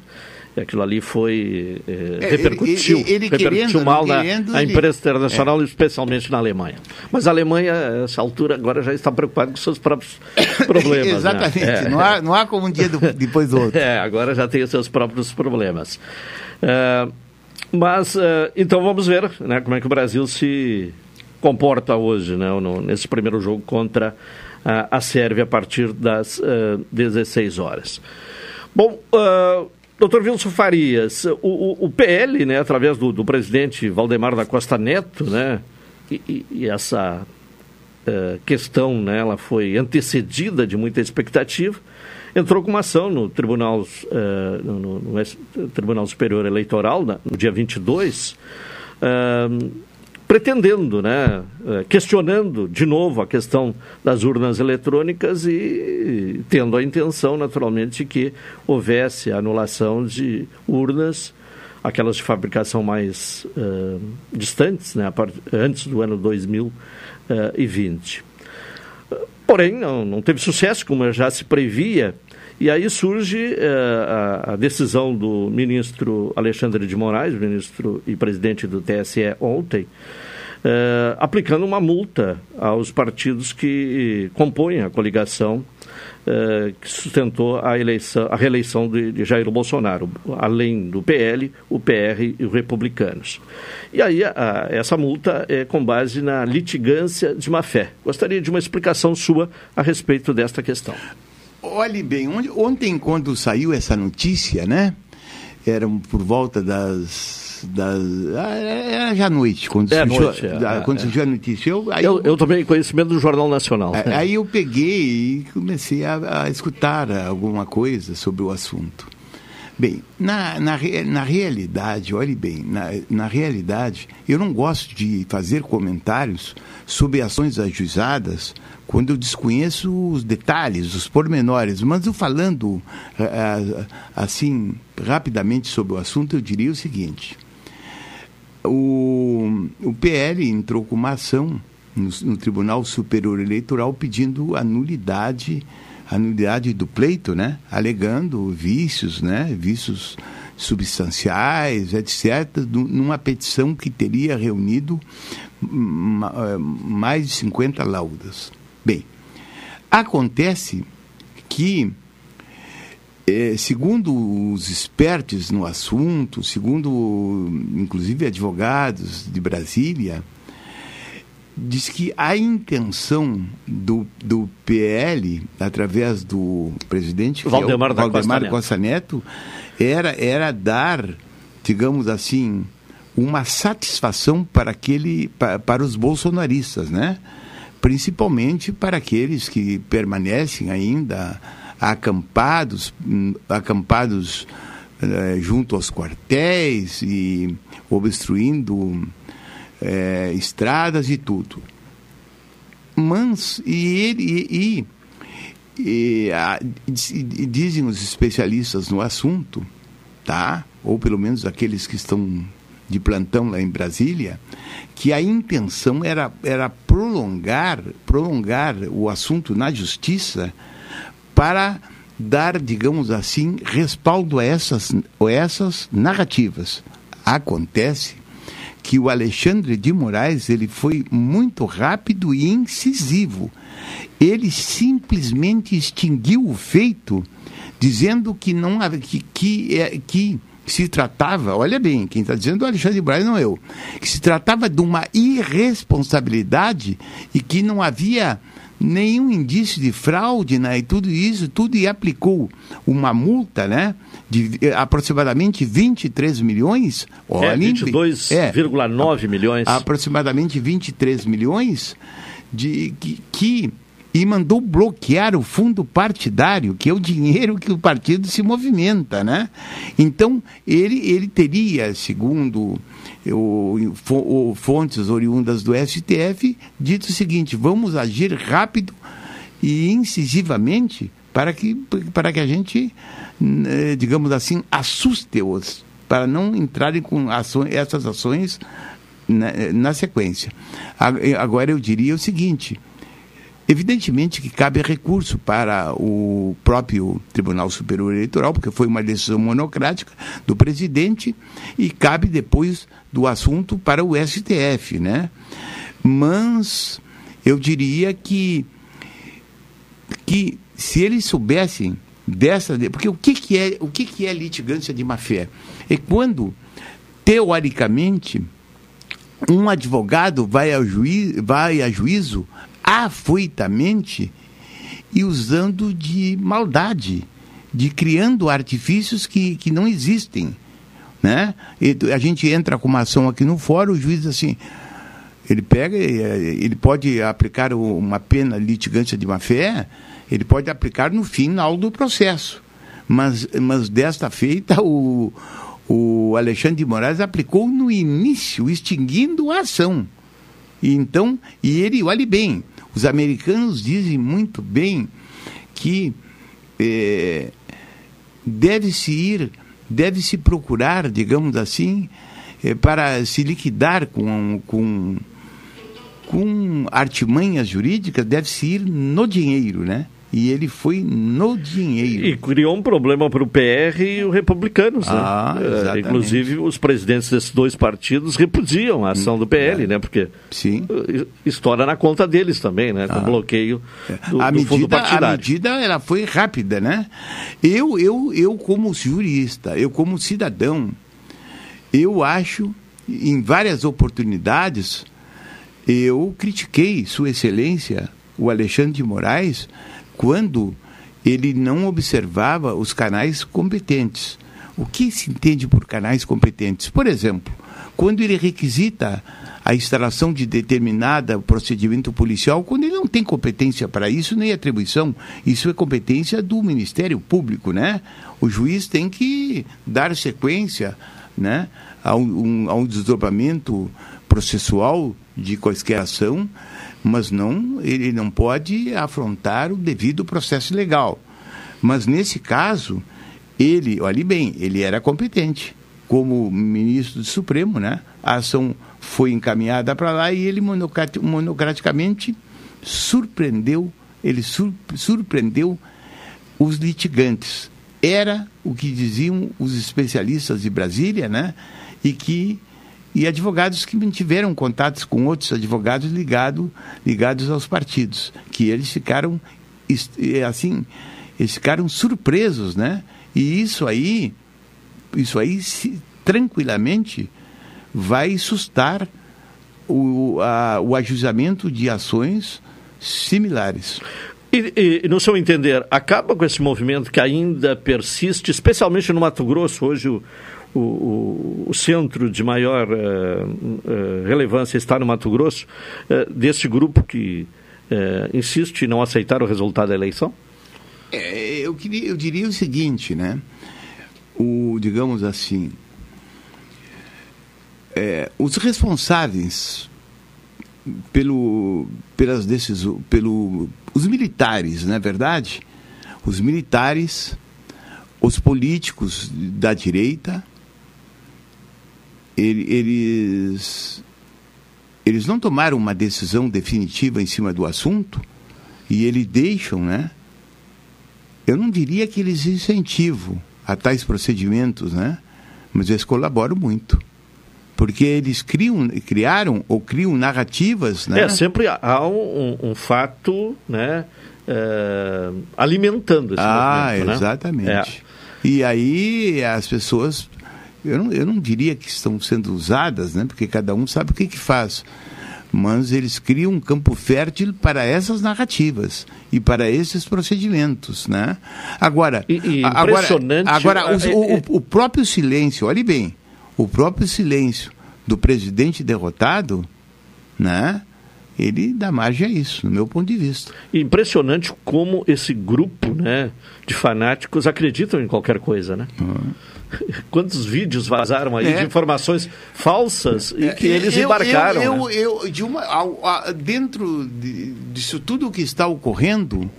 E aquilo ali foi é, É, repercutiu, ele- ele repercutiu querendo, mal na, querendo, ele- imprensa internacional, especialmente na Alemanha. Mas a Alemanha, a essa altura, agora já está preocupada com seus próprios problemas. né? Exatamente. É. Não, há, não há como um dia do- depois do outro. É, agora já tem os seus próprios problemas. É, mas, é, então vamos ver né, como é que o Brasil se comporta hoje, né, nesse primeiro jogo contra a, a Sérvia a partir das é, 16 horas. Bom, uh, doutor Wilson Farias, o, o- o PL, né, através do, do presidente Valdemar da Costa Neto, né, e, e- essa eh, questão, né, ela foi antecedida de muita expectativa, entrou com uma ação no Tribunal, eh, no, no- Tribunal Superior Eleitoral, no dia 22, eh, pretendendo, né, eh, questionando de novo a questão das urnas eletrônicas e tendo a intenção, naturalmente, que houvesse anulação de urnas, aquelas de fabricação mais eh, distantes, né, antes do ano 2020. Porém, não, não teve sucesso, como já se previa, e aí surge eh, a, a decisão do ministro Alexandre de Moraes, ministro e presidente do TSE ontem, eh, aplicando uma multa aos partidos que compõem a coligação eh, que sustentou a, eleição, a reeleição de, de Jair Bolsonaro, além do PL, o PR e os republicanos. E aí a- a- essa multa é com base na litigância de má-fé. Gostaria de uma explicação sua a respeito desta questão. Olhe bem, ontem quando saiu essa notícia, né? Era por volta das. Das ah, era já à noite, quando, É, surgiu, noite, é, é, quando é. surgiu a notícia. Eu, aí Eu, eu tomei conhecimento do Jornal Nacional. É, Aí eu peguei e comecei a, a escutar alguma coisa sobre o assunto. Bem, na, na, na realidade, olhe bem, na, na realidade, eu não gosto de fazer comentários sobre ações ajuizadas quando eu desconheço os detalhes, os pormenores. Mas eu falando ah, ah, assim, rapidamente sobre o assunto, eu diria o seguinte. O, o PL entrou com uma ação no, no Tribunal Superior Eleitoral pedindo a nulidade, a nulidade do pleito, né? alegando vícios, né? vícios substanciais, etc., numa petição que teria reunido eh, mais de 50 laudas. Bem, acontece que é, segundo os expertos no assunto, segundo inclusive advogados de Brasília, diz que a intenção do, do PL, através do presidente Valdemar, é o, da Valdemar Costa, Costa Neto, era, era dar, digamos assim, uma satisfação para, aquele, para, para os bolsonaristas, né? principalmente para aqueles que permanecem ainda acampados, hum, acampados eh, junto aos quartéis e obstruindo eh, estradas e tudo. Mas, e ele, e, e, a, e dizem os especialistas no assunto, tá? ou pelo menos aqueles que estão de plantão lá em Brasília, que a intenção era, era prolongar, prolongar o assunto na justiça para dar, digamos assim, respaldo a essas, a essas narrativas. Acontece que o Alexandre de Moraes ele foi muito rápido e incisivo. Ele simplesmente extinguiu o feito, dizendo que não que, que, é, que se tratava, olha bem, quem está dizendo é o Alexandre de Moraes, não eu, que se tratava de uma irresponsabilidade e que não havia nenhum indício de fraude né, e tudo isso, tudo e aplicou uma multa, né? De aproximadamente 23 milhões. É, 22,9 é, milhões. Aproximadamente 23 milhões de que, que e mandou bloquear o fundo partidário, que é o dinheiro que o partido se movimenta, né? Então, ele, ele teria, segundo o, o, fontes oriundas do STF, dito o seguinte, vamos agir rápido e incisivamente para que, para que a gente, né, digamos assim, assuste-os, para não entrarem com ações, essas ações na, na sequência. Agora, eu diria o seguinte Evidentemente que cabe recurso para o próprio Tribunal Superior Eleitoral, porque foi uma decisão monocrática do presidente, e cabe depois do assunto para o STF, né? Mas eu diria que, que se eles soubessem dessa. Porque o que, que, é, o que, que é litigância de má-fé? É quando, teoricamente, um advogado vai a, juiz, vai a juízo afoitamente e usando de maldade, de criando artifícios que, que não existem. Né? E a gente entra com uma ação aqui no fórum, o juiz assim, ele pega, ele pode aplicar uma pena litigância de má fé, ele pode aplicar no final do processo. Mas, mas desta feita, o, o Alexandre de Moraes aplicou no início, extinguindo a ação. E então, e ele, olhe bem, os americanos dizem muito bem que é, deve-se ir, deve-se procurar, digamos assim, é, para se liquidar com, com, com artimanhas jurídicas, deve-se ir no dinheiro, né? E ele foi no dinheiro. E criou um problema para o PR e os republicanos. Né? Ah, é, inclusive, os presidentes desses dois partidos repudiam a ação do PL, é. né? Porque Sim. estoura na conta deles também, né? Com ah. bloqueio do, a do medida, fundo partidário. A medida ela foi rápida, né? Eu, eu, eu como jurista, eu como cidadão, eu acho, em várias oportunidades, eu critiquei Sua Excelência, o Alexandre de Moraes, quando ele não observava os canais competentes. O que se entende por canais competentes? Por exemplo, quando ele requisita a instalação de determinado procedimento policial, quando ele não tem competência para isso, nem atribuição, isso é competência do Ministério Público, né? O juiz tem que dar sequência, né, a um, a um desdobramento processual de qualquer ação mas não ele não pode afrontar o devido processo legal. Mas nesse caso, ele, olhe bem, ele era competente como ministro do Supremo, né? A ação foi encaminhada para lá e ele monocraticamente surpreendeu, ele sur, surpreendeu os litigantes. Era o que diziam os especialistas de Brasília, né? E que e advogados que mantiveram contatos com outros advogados ligado, ligados aos partidos, que eles ficaram assim, eles ficaram surpresos, né? E isso aí, isso aí se, tranquilamente vai sustar o, a, o ajustamento de ações similares. E, e, no seu entender, acaba com esse movimento que ainda persiste, especialmente no Mato Grosso, hoje o, o, o centro de maior uh, uh, relevância está no Mato Grosso, uh, desse grupo que insiste em não aceitar o resultado da eleição? É, eu, queria, eu diria o seguinte, né? O, digamos assim, é, os responsáveis pelo, pelas decisões, pelo, os militares, não é verdade? Os militares, os políticos da direita, eles, eles não tomaram uma decisão definitiva em cima do assunto e eles deixam, né? Eu não diria que eles incentivam a tais procedimentos, né? Mas eles colaboram muito. Porque eles criam, criaram ou criam narrativas, né? É, sempre há um, um fato, né? É, alimentando esse ah, movimento, né? exatamente. É. E aí as pessoas eu não, eu não diria que estão sendo usadas, né? porque cada um sabe o que, que faz. Mas eles criam um campo fértil para essas narrativas e para esses procedimentos. Né? Agora, e, e impressionante, agora, agora o, o, o próprio silêncio, olhe bem, o próprio silêncio do presidente derrotado, né? ele dá margem a isso, no meu ponto de vista. Impressionante como esse grupo né, de fanáticos acreditam em qualquer coisa, né? Uhum. Quantos vídeos vazaram aí é. de informações falsas e que eles eu, embarcaram? Eu, né? eu, eu de uma, dentro de, disso tudo que está ocorrendo,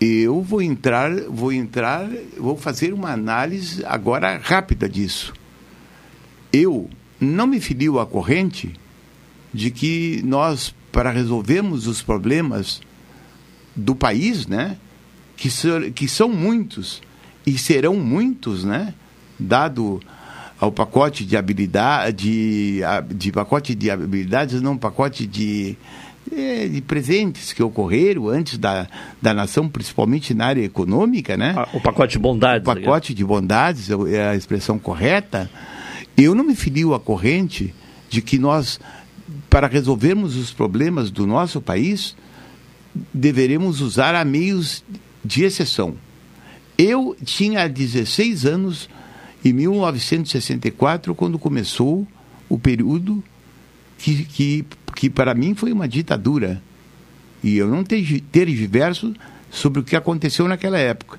eu vou entrar, vou entrar, vou fazer uma análise agora rápida disso. Eu não me filio à corrente de que nós, para resolvermos os problemas do país, né, que, so, que são muitos e serão muitos, né, dado ao pacote de habilidade, de, de pacote de habilidades, não pacote de, é, de presentes que ocorreram antes da, da nação, principalmente na área econômica, né? Ah, o pacote de bondades. O pacote de bondades é a expressão correta. Eu não me filio à corrente de que nós, para resolvermos os problemas do nosso país, deveremos usar a meios de exceção. Eu tinha 16 anos em 1964, quando começou o período que, que, que para mim foi uma ditadura. E eu não tergiverso sobre o que aconteceu naquela época.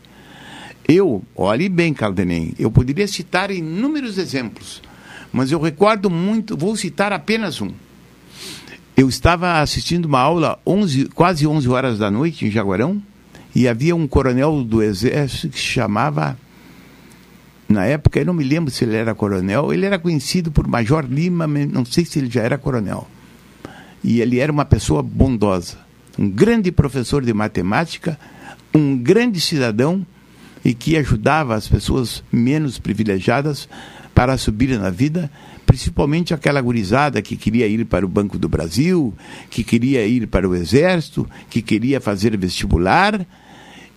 Eu, olhe bem, Caldenem, eu poderia citar inúmeros exemplos, mas eu recordo muito, vou citar apenas um. Eu estava assistindo uma aula 11, quase 11 horas da noite em Jaguarão e havia um coronel do exército que se chamava na época, eu não me lembro se ele era coronel, ele era conhecido por Major Lima, não sei se ele já era coronel. E ele era uma pessoa bondosa, um grande professor de matemática, um grande cidadão e que ajudava as pessoas menos privilegiadas para subir na vida, principalmente aquela gurizada que queria ir para o Banco do Brasil, que queria ir para o Exército, que queria fazer vestibular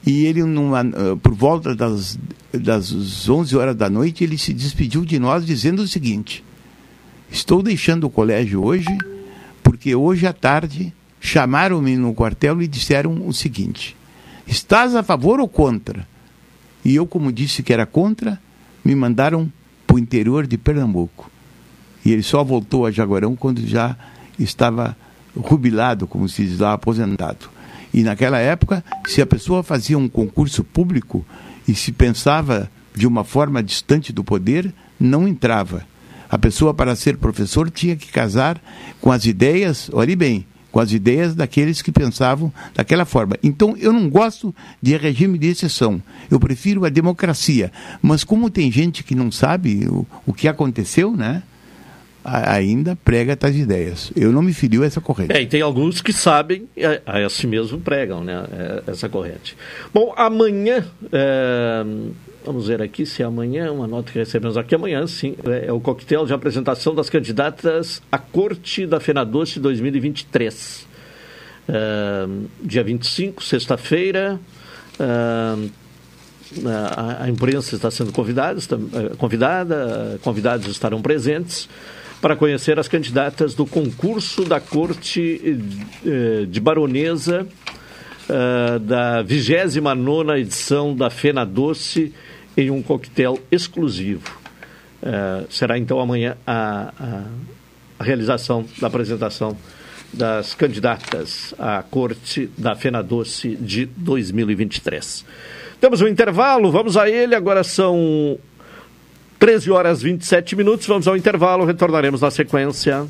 e ele, numa, ah, por volta das, das 11 horas da noite, ele se despediu de nós dizendo o seguinte: Estou deixando o colégio hoje, porque hoje à tarde chamaram-me no quartel e disseram o seguinte: Estás a favor ou contra? E eu, como disse que era contra, me mandaram para o interior de Pernambuco. E ele só voltou a Jaguarão quando já estava jubilado, como se diz lá, aposentado. E naquela época, se a pessoa fazia um concurso público e se pensava de uma forma distante do poder, não entrava. A pessoa, para ser professor, tinha que casar com as ideias, olhe bem, com as ideias daqueles que pensavam daquela forma. Então, eu não gosto de regime de exceção. Eu prefiro a democracia. Mas como tem gente que não sabe o, o que aconteceu, né? Ainda prega tais ideias. Eu não me filiu a essa corrente. É, e tem alguns que sabem, a, a si mesmo pregam né, é, essa corrente. Bom, amanhã, é, vamos ver aqui se é amanhã, uma nota que recebemos aqui amanhã, sim, é, é o coquetel de apresentação das candidatas à Corte da Fenadoce 2023. É, dia 25, sexta-feira, é, a, imprensa está sendo convidada, é, convidada, convidados estarão presentes. Para conhecer as candidatas do concurso da Corte eh, de Baronesa uh, da 29 edição da Fena Doce em um coquetel exclusivo. Uh, será então amanhã a, a, a, realização da apresentação das candidatas à Corte da Fena Doce de 2023. Temos um intervalo, vamos a ele. Agora são 13 horas 27 minutos. Vamos ao intervalo, retornaremos na sequência.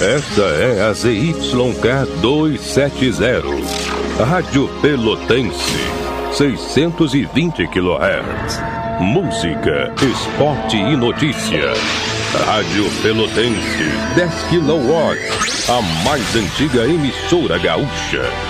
Esta é a ZYK 270, Rádio Pelotense, 620 kHz. Música, esporte e notícia. Rádio Pelotense, 10 kW, a mais antiga emissora gaúcha.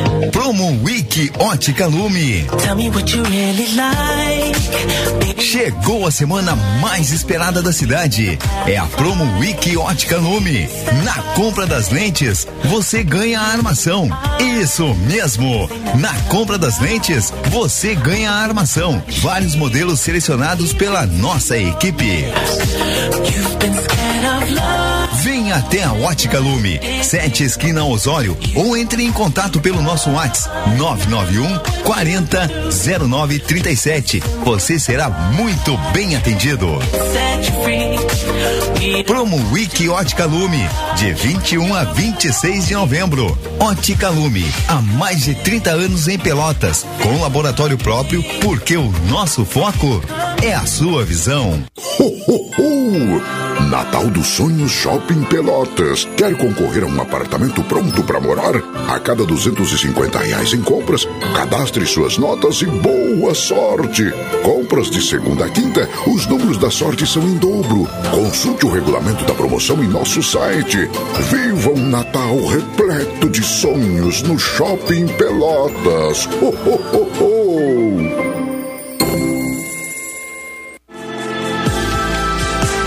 Promo Week Ótica Lume. Chegou a semana mais esperada da cidade. É a Promo Week Ótica Lume. Na compra das lentes, você ganha a armação. Isso mesmo! Na compra das lentes, você ganha a armação. Vários modelos selecionados pela nossa equipe. Venha até a Ótica Lume, 7 esquina Osório, ou entre em contato pelo nosso WhatsApp 991 40 0937. Você será muito bem atendido. Promo Week Ótica Lume, de 21 a 26 de novembro. Ótica Lume, há mais de 30 anos em Pelotas, com laboratório próprio, porque o nosso foco é a sua visão. Ho, ho, ho. Natal dos Sonhos Shopping Pelotas. Quer concorrer a um apartamento pronto para morar? A cada 250 reais em compras, cadastre suas notas e boa sorte. Compras de segunda a quinta, os números da sorte são em dobro. Consulte o regulamento da promoção em nosso site. Viva um Natal repleto de sonhos no Shopping Pelotas. Ho, ho, ho, ho.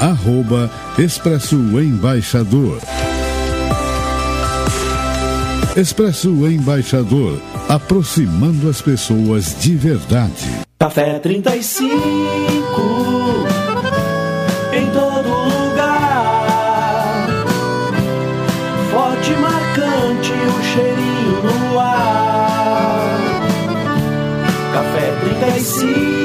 arroba Expresso Embaixador. Expresso Embaixador, aproximando as pessoas de verdade. Café 35 em todo lugar. Forte, marcante, o cheirinho no ar. Café 35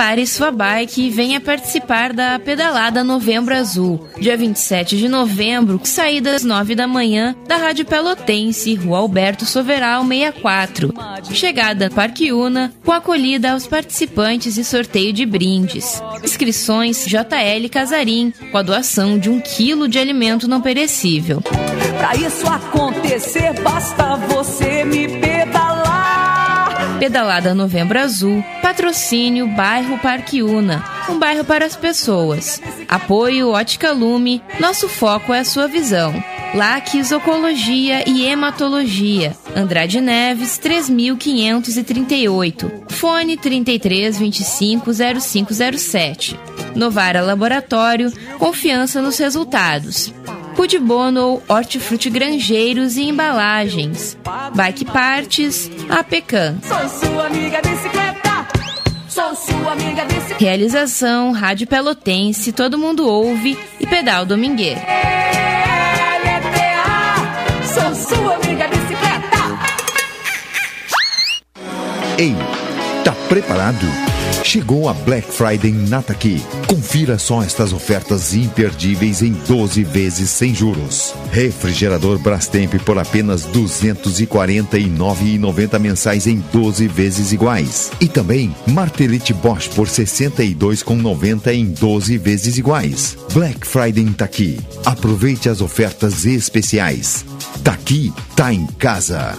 Prepare sua bike e venha participar da Pedalada Novembro Azul, dia 27 de novembro, saída às 9 da manhã, da Rádio Pelotense, Rua Alberto Soveral 64. Chegada Parque Una, com acolhida aos participantes e sorteio de brindes. Inscrições JL Casarim, com a doação de um quilo de alimento não perecível. Pra isso acontecer, basta você me pedalar. Pedalada Novembro Azul, patrocínio Bairro Parque Una, um bairro para as pessoas. Apoio Ótica Lume, nosso foco é a sua visão. Laques Ocologia e Hematologia, Andrade Neves 3538, fone 3325 0507. Novara Laboratório, confiança nos resultados. Pudibono, Hortifruti Grangeiros e Embalagens. Bike Partes, APECAM. Sou sua amiga bicicleta. Sou sua amiga bicicleta. Realização Rádio Pelotense, Todo Mundo Ouve e Pedal Domingueiro. Sou sua amiga bicicleta. Ei, tá preparado? Chegou a Black Friday Nataqui. Confira só estas ofertas imperdíveis em 12 vezes sem juros. Refrigerador Brastemp por apenas R$ 249,90 mensais em 12 vezes iguais. E também martelete Bosch por R$ 62,90 em 12 vezes iguais. Black Friday tá aqui. Aproveite as ofertas especiais. Tá aqui, tá em casa.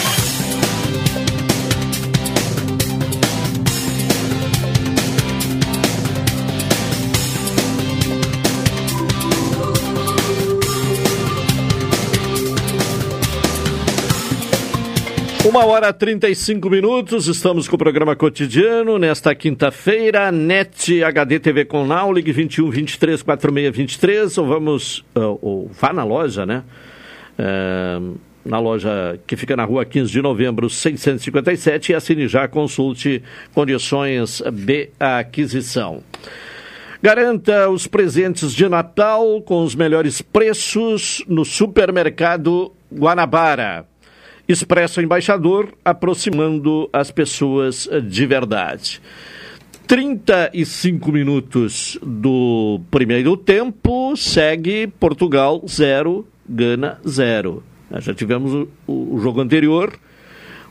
Uma hora e 35 minutos, estamos com o programa cotidiano nesta quinta-feira, NET HD TV com Naulig 21 23 46 23, ou vamos, uh, ou vá na loja, né? Uh, na loja que fica na rua 15 de novembro 657 e assine já, consulte condições de aquisição. Garanta os presentes de Natal com os melhores preços no supermercado Guanabara. Expresso Embaixador, aproximando as pessoas de verdade. 35 minutos do primeiro tempo, segue Portugal 0, Gana 0. Já tivemos o, o, jogo anterior,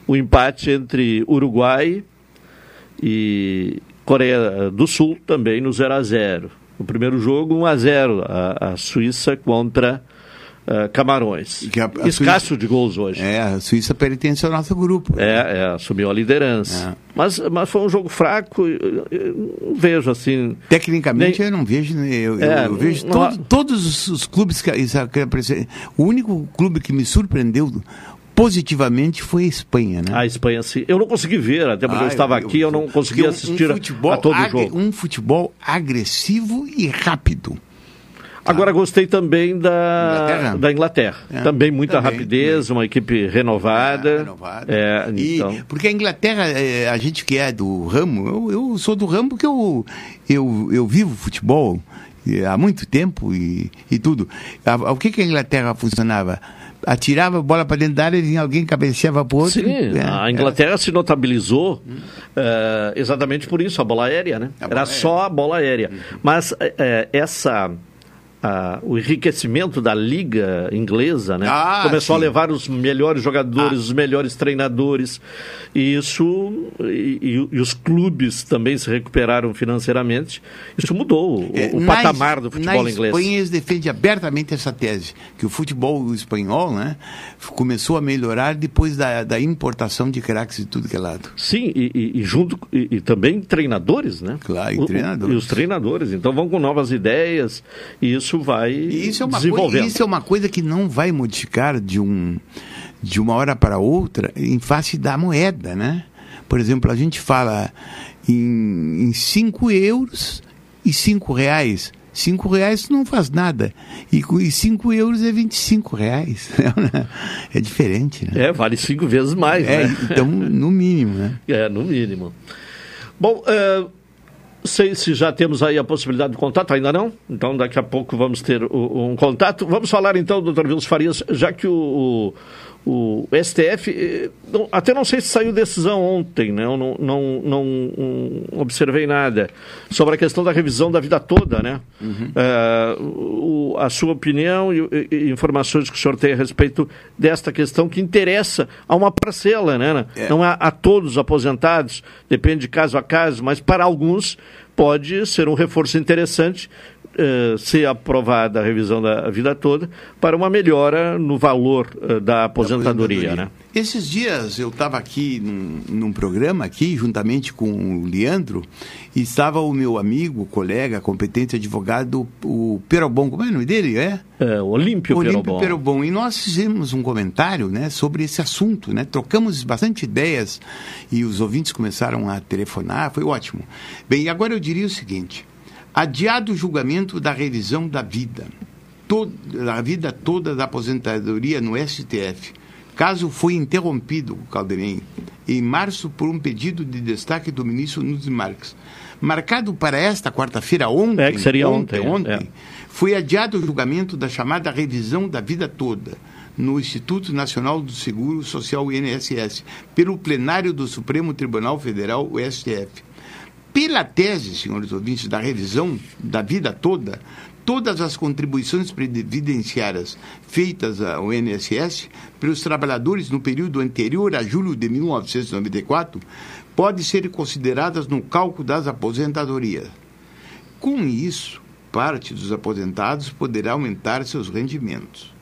o empate entre Uruguai e Coreia do Sul, também no 0 a 0. O primeiro jogo, 1 a 0, a, a Suíça contra Uh, Camarões. A, a Escasso Suíça, de gols hoje. É, a Suíça pertence ao nosso grupo. É, é assumiu a liderança. É. Mas, mas foi um jogo fraco, eu, eu não vejo assim. Tecnicamente nem... eu não vejo, eu, é, eu, vejo não, todo, não... todos os, os, clubes que, que O único clube que me surpreendeu positivamente foi a Espanha, né? A Espanha, sim. Eu não consegui ver, até porque ah, eu estava eu, aqui, eu não consegui assistir um a, a todo o jogo. Um futebol agressivo e rápido. Agora gostei também da Inglaterra. Da Inglaterra. É. Também muita também, rapidez, também. uma equipe renovada. É, renovada. É, e, então... Porque a Inglaterra, é, a gente que é do ramo, eu, eu sou do ramo porque eu, eu, eu vivo futebol há muito tempo e, e tudo. O que, que a Inglaterra funcionava? atirava a bola para dentro da área e alguém cabeceava para outro. Sim, é, a Inglaterra se notabilizou hum. uh, exatamente por isso, a bola aérea, né? A bola Era aérea. só a bola aérea. Hum. Mas uh, essa a, o enriquecimento da liga inglesa, né? Ah, Começou sim. a levar os melhores jogadores, Ah. os melhores treinadores. E isso e, e- os clubes também se recuperaram financeiramente. Isso mudou o, É, o na patamar do futebol na inglês. Espanha eles defendem abertamente essa tese, que o futebol espanhol né, começou a melhorar depois da, da importação de craques de tudo que é lado. Sim, e, e- junto e, também treinadores, né? Claro, e o- treinadores. e os treinadores. Então vão com novas ideias e isso vai E isso é uma desenvolvendo. coisa, isso é uma coisa que não vai modificar de um de uma hora para outra em face da moeda, né? Por exemplo, a gente fala em 5 euros e 5 reais. 5 reais não faz nada. E 5 euros é 25 reais. É diferente, né? É, vale cinco vezes mais, É, né? então, no mínimo, né? É, no mínimo. Bom, é, sei se já temos aí a possibilidade de contato, ainda não? Então daqui a pouco vamos ter o- um contato. Vamos falar então, doutor Vilso Farias, já que o, o, o STF, eh, até não sei se saiu decisão ontem, né? Eu não, não, não observei nada, sobre a questão da revisão da vida toda, né? É, o- a sua opinião e, e- informações que o senhor tem a respeito desta questão que interessa a uma parcela, né? Não a, a todos os aposentados, depende de caso a caso, mas para alguns pode ser um reforço interessante eh, ser aprovada a revisão da vida toda para uma melhora no valor eh, da aposentadoria, né? Esses dias eu estava aqui num, num programa aqui, juntamente com o Leandro, e estava o meu amigo, colega, competente advogado, o Perobon, como é o nome dele? É? É, Olímpio Olímpio Perobon. Perobon. E nós fizemos um comentário né, sobre esse assunto, né? trocamos bastante ideias e os ouvintes começaram a telefonar, foi ótimo. Bem, agora eu diria o seguinte: adiado o julgamento da revisão da vida, toda, da vida toda da aposentadoria no STF. Caso foi interrompido, Caldeirem, em março por um pedido de destaque do ministro Nunes Marques. Marcado para esta quarta-feira, ontem, É, que seria ontem, ontem, ontem é. foi adiado o julgamento da chamada revisão da vida toda no Instituto Nacional do Seguro Social INSS, pelo plenário do Supremo Tribunal Federal, o STF. Pela tese, senhores ouvintes, da revisão da vida toda, todas as contribuições previdenciárias feitas ao INSS pelos trabalhadores no período anterior a julho de 1994 podem ser consideradas no cálculo das aposentadorias. Com isso, parte dos aposentados poderá aumentar seus rendimentos.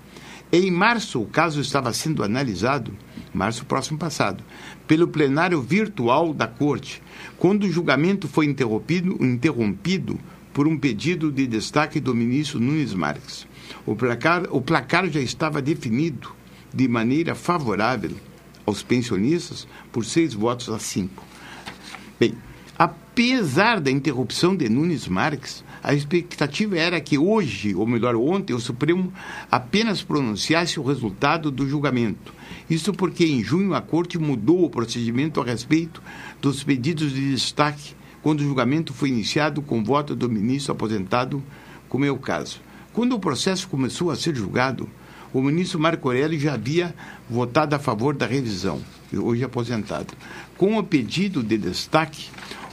Em março, o caso estava sendo analisado, março próximo passado, pelo plenário virtual da Corte, quando o julgamento foi interrompido, interrompido por um pedido de destaque do ministro Nunes Marques. O placar, o placar já estava definido de maneira favorável aos pensionistas por seis votos a cinco. Bem, apesar da interrupção de Nunes Marques, a expectativa era que hoje, ou melhor, ontem, o Supremo apenas pronunciasse o resultado do julgamento. Isso porque em junho a Corte mudou o procedimento a respeito dos pedidos de destaque quando o julgamento foi iniciado com voto do ministro aposentado, como é o caso. Quando o processo começou a ser julgado, o ministro Marco Aurélio já havia votado a favor da revisão, hoje aposentado. Com o pedido de destaque,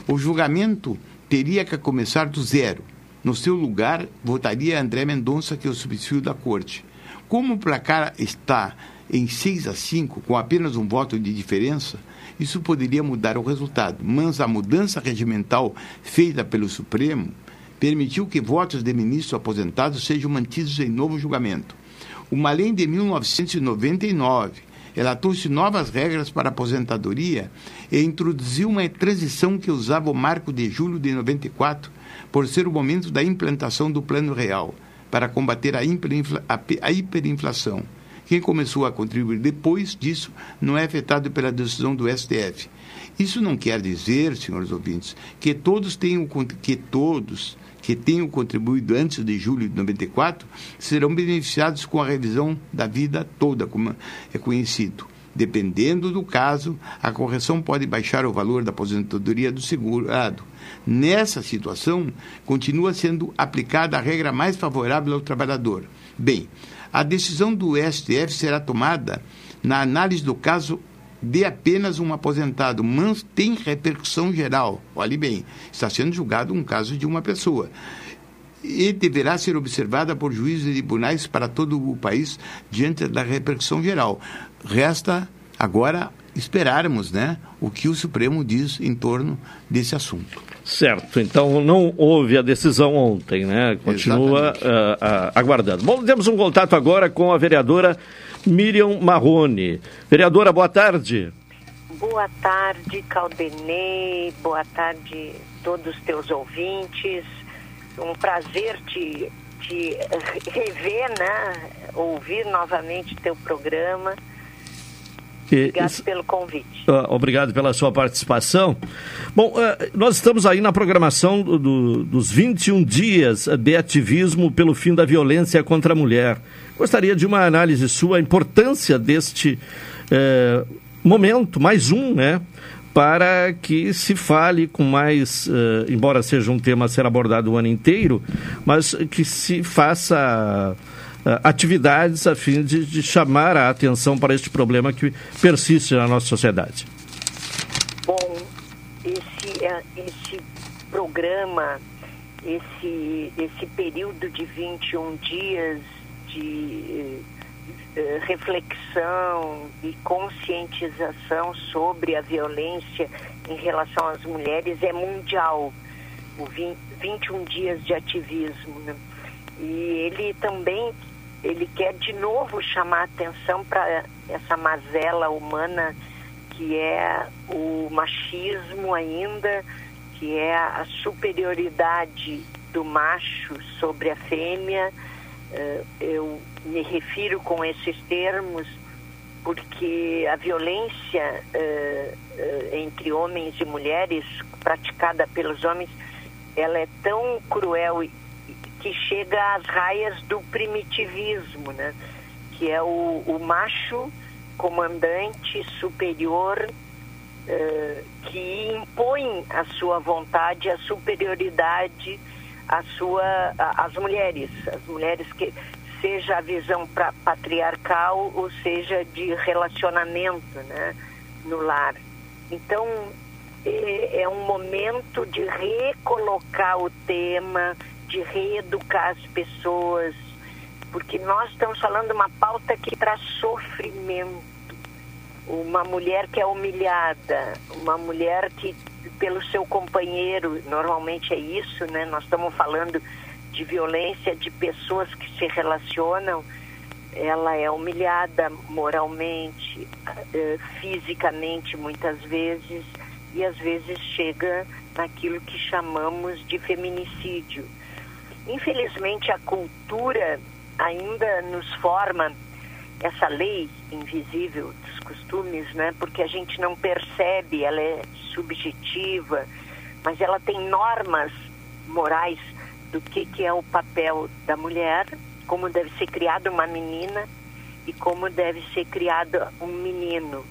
o julgamento teria que começar do zero. No seu lugar, votaria André Mendonça, que é o substituto da corte. Como o placar está em 6 a 5, com apenas um voto de diferença, isso poderia mudar o resultado. Mas a mudança regimental feita pelo Supremo permitiu que votos de ministros aposentados sejam mantidos em novo julgamento. Uma lei de 1999 elatou-se novas regras para a aposentadoria e introduziu uma transição que usava o marco de julho de 94 por ser o momento da implantação do Plano Real para combater a hiperinflação. Quem começou a contribuir depois disso não é afetado pela decisão do STF. Isso não quer dizer, senhores ouvintes, que todos tenham que todos que tenham contribuído antes de julho de 94 serão beneficiados com a revisão da vida toda, como é conhecido. Dependendo do caso, a correção pode baixar o valor da aposentadoria do segurado. Nessa situação, continua sendo aplicada a regra mais favorável ao trabalhador. Bem, a decisão do STF será tomada na análise do caso de apenas um aposentado, mas tem repercussão geral. Olhe bem, está sendo julgado um caso de uma pessoa. e deverá ser observada por juízes e tribunais para todo o país diante da repercussão geral. Resta agora esperarmos né, o que o Supremo diz em torno desse assunto. Certo, então não houve a decisão ontem, né? Continua uh, uh, aguardando. Bom, temos um contato agora com a vereadora Miriam Marrone. Vereadora, boa tarde. Boa tarde, Caldenei. Boa tarde, todos os teus ouvintes. Um prazer te, te rever, né? Ouvir novamente teu programa. Obrigado pelo convite. Uh, obrigado pela sua participação. Bom, uh, nós estamos aí na programação do, do, dos 21 dias de ativismo pelo fim da violência contra a mulher. Gostaria de uma análise sua, a importância deste uh, momento, mais um, né? Para que se fale com mais, embora seja um tema a ser abordado o ano inteiro, mas que se faça uh, atividades a fim de, de chamar a atenção para este problema que persiste na nossa sociedade. Bom, esse, uh, esse programa, esse, esse período de 21 dias de uh, reflexão e conscientização sobre a violência em relação às mulheres é mundial. O 20, 21 dias de ativismo. Né? E ele também ele quer de novo chamar atenção para essa mazela humana que é o machismo ainda, que é a superioridade do macho sobre a fêmea. Eh, eu me refiro com esses termos porque a violência eh, eh, entre homens e mulheres praticada pelos homens ela é tão cruel que chega às raias do primitivismo, né? que é o, o macho comandante superior uh, que impõe a sua vontade, a superioridade à sua, às mulheres, as mulheres que seja a visão pra, patriarcal ou seja de relacionamento né, no lar. Então é, é um momento de recolocar o tema, de reeducar as pessoas, porque nós estamos falando uma pauta que traz sofrimento. Uma mulher que é humilhada, uma mulher que, pelo seu companheiro, normalmente é isso, né? Nós estamos falando de violência de pessoas que se relacionam, ela é humilhada moralmente, eh, fisicamente, muitas vezes, e às vezes chega naquilo que chamamos de feminicídio Infelizmente, a cultura ainda nos forma essa lei invisível dos costumes, né? Porque a gente não percebe, ela é subjetiva, mas ela tem normas morais do que, que é o papel da mulher, como deve ser criada uma menina e como deve ser criado um menino.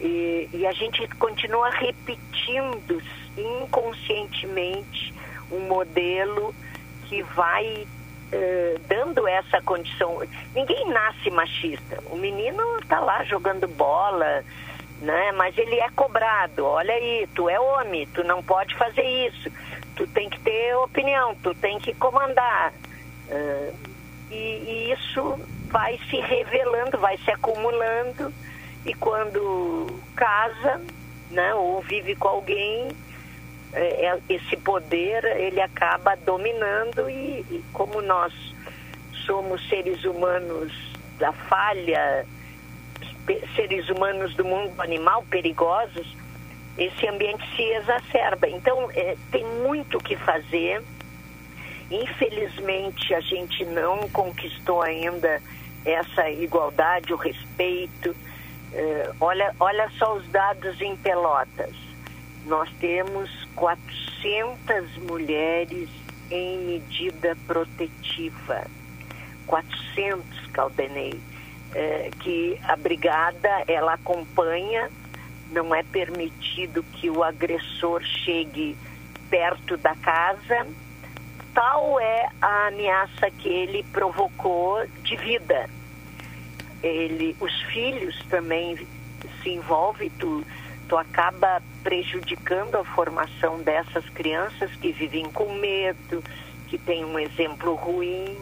E, e a gente continua repetindo inconscientemente um modelo que vai uh, dando essa condição. Ninguém nasce machista. O menino está lá jogando bola, né? Mas ele é cobrado. Olha aí, tu é homem, tu não pode fazer isso. Tu tem que ter opinião, tu tem que comandar. Uh, e, e isso vai se revelando, vai se acumulando e quando casa, né, ou vive com alguém, é, é, esse poder ele acaba dominando e, e, como nós somos seres humanos da falha, seres humanos do mundo animal perigosos, esse ambiente se exacerba. Então é, tem muito o que fazer. Infelizmente a gente não conquistou ainda essa igualdade, o respeito. É, olha, olha só os dados em Pelotas nós temos 400 mulheres em medida protetiva. 400, Caldenei, é, que a brigada ela acompanha, não é permitido que o agressor chegue perto da casa. Tal é a ameaça que ele provocou de vida. Ele, os filhos também se envolvem, tu tu acaba prejudicando a formação dessas crianças que vivem com medo, que tem um exemplo ruim.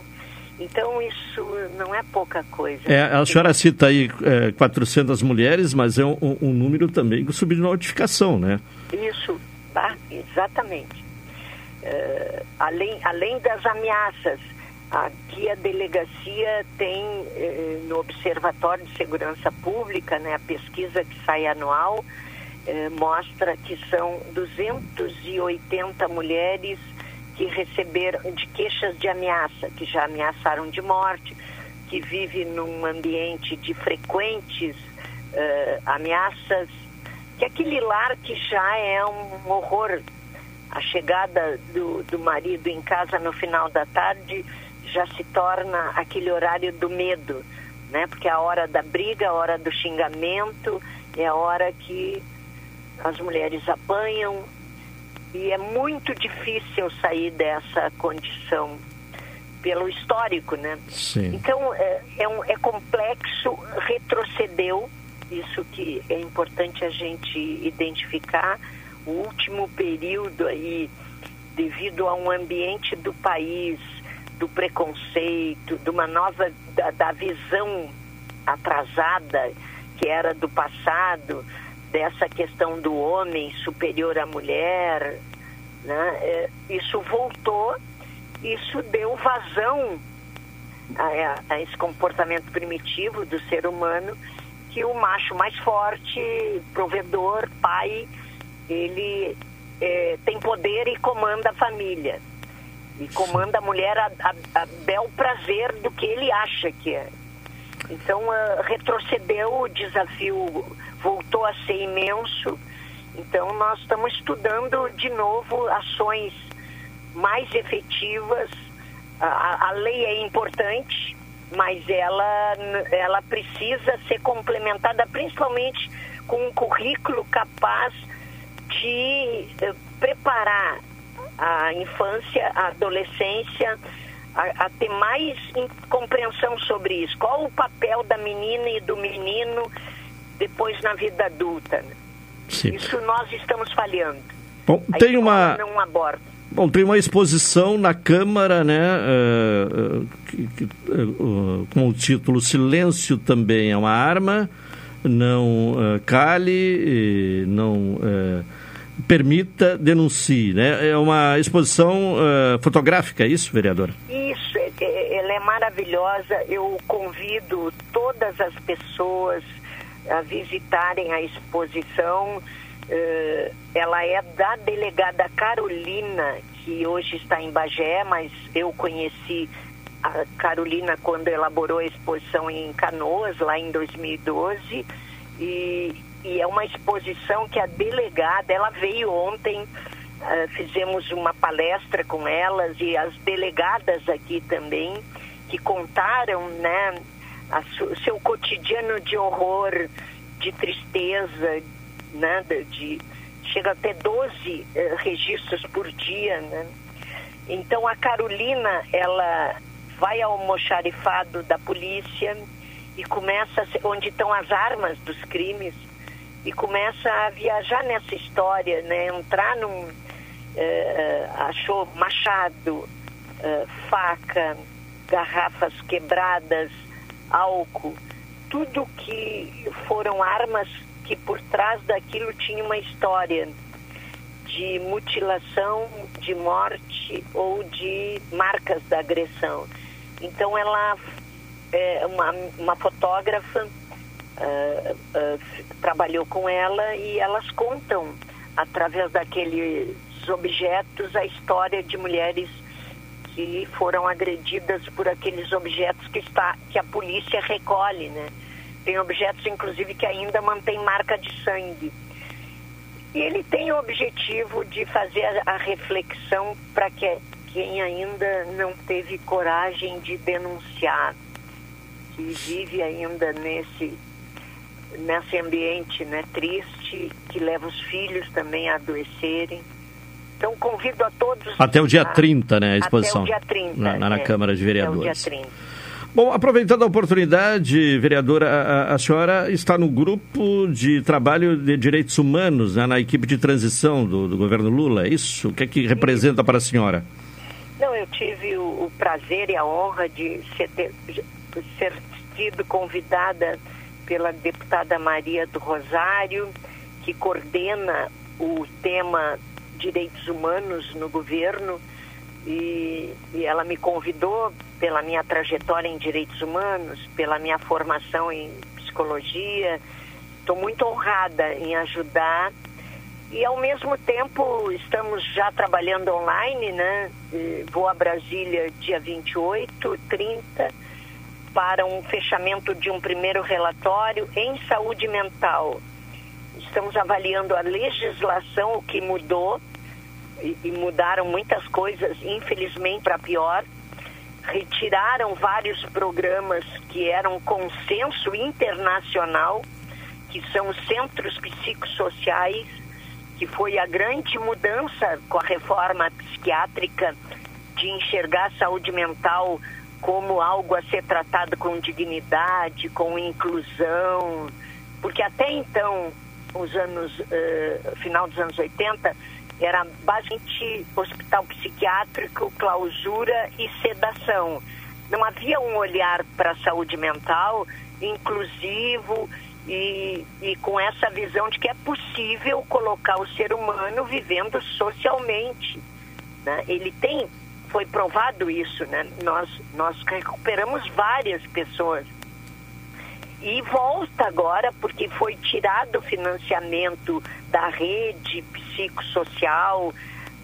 Então, isso não é pouca coisa. É, a senhora cita aí é, 400 mulheres, mas é um, um número também com subnotificação, né? Isso, tá? exatamente. Uh, além, além das ameaças, aqui a delegacia tem eh, no Observatório de Segurança Pública, né, a pesquisa que sai anual, eh, mostra que são 280 mulheres que receberam de queixas de ameaça, que já ameaçaram de morte, que vivem num ambiente de frequentes uh, ameaças, que aquele lar que já é um horror. A chegada do, do marido em casa no final da tarde já se torna aquele horário do medo, né? Porque é a hora da briga, a hora do xingamento, é a hora que as mulheres apanham, e é muito difícil sair dessa condição pelo histórico, né? Sim. Então é, é, um, é complexo, retrocedeu, isso que é importante a gente identificar. O último período aí, devido a um ambiente do país, do preconceito, de uma nova da, da visão atrasada que era do passado, dessa questão do homem superior à mulher, né? É, isso voltou, isso deu vazão a, a, esse comportamento primitivo do ser humano, que o macho mais forte, provedor, pai, ele é, tem poder e comanda a família. E comanda a mulher a, a, a bel prazer do que ele acha que é. Então, uh, retrocedeu o desafio voltou a ser imenso. Então, nós estamos estudando de novo ações mais efetivas. A, a lei é importante, mas ela, ela precisa ser complementada principalmente com um currículo capaz de uh, preparar a infância, a adolescência a, a, ter mais compreensão sobre isso. Qual o papel da menina e do menino depois na vida adulta. Né? Isso nós estamos falhando. Bom, a tem uma não aborda. Bom, tem uma exposição na Câmara, né, uh, uh, que, que, uh, com o título Silêncio também é uma arma, não cale, não permita, denuncie, né? É uma exposição fotográfica, é isso, vereadora? Isso, é, é, ela é maravilhosa. Eu convido todas as pessoas a visitarem a exposição. Uh, ela é da delegada Carolina, que hoje está em Bagé, mas eu conheci a Carolina quando elaborou a exposição em Canoas, lá em 2012. E, e é uma exposição que a delegada, ela veio ontem, uh, fizemos uma palestra com elas e as delegadas aqui também, que contaram, né, seu cotidiano de horror, de tristeza, né, de, chega até 12 eh, registros por dia, né? Então a Carolina, ela vai ao moxarifado da polícia e começa, onde estão as armas dos crimes, e começa a viajar nessa história, né? Entrar num... Eh, achou machado, eh, faca, garrafas quebradas, álcool, tudo que foram armas que por trás daquilo tinha uma história de mutilação, de morte ou de marcas da agressão. Então ela é uma, uma fotógrafa uh, uh, trabalhou com ela e elas contam através daqueles objetos a história de mulheres que foram agredidas por aqueles objetos que, está, que a polícia recolhe, né? Tem objetos, inclusive, que ainda mantém marca de sangue. E ele tem o objetivo de fazer a, reflexão para que quem ainda não teve coragem de denunciar, que vive ainda nesse, nesse ambiente né, triste, que leva os filhos também a adoecerem então convido a todos. Até o dia 30, né? A exposição. Até o dia 30. Na, na é, Câmara de Vereadores. Até o dia 30. Bom, aproveitando a oportunidade, vereadora, a, a, senhora está no grupo de trabalho de direitos humanos, né, na equipe de transição do, do governo Lula, é isso? O que é que representa para a senhora? Não, eu tive o, o prazer e a honra de ser, ser sido convidada pela deputada Maria do Rosário, que coordena o tema direitos humanos no governo, e, e, ela me convidou pela minha trajetória em direitos humanos, pela minha formação em psicologia. Estou muito honrada em ajudar e ao mesmo tempo estamos já trabalhando online, né? Vou a Brasília dia 28, 30 para um fechamento de um primeiro relatório em saúde mental. Estamos avaliando a legislação, o que mudou, e, e mudaram muitas coisas, infelizmente, para pior. Retiraram vários programas que eram consenso internacional, que são os centros psicossociais, que foi a grande mudança com a reforma psiquiátrica de enxergar a saúde mental como algo a ser tratado com dignidade, com inclusão, porque até então, os anos, uh, final dos anos 80, era basicamente hospital psiquiátrico, clausura e sedação. Não havia um olhar para a saúde mental inclusivo e, e com essa visão de que é possível colocar o ser humano vivendo socialmente. Né? Ele tem foi provado isso, né? Nós, nós recuperamos várias pessoas. E volta agora porque foi tirado o financiamento da rede psicossocial,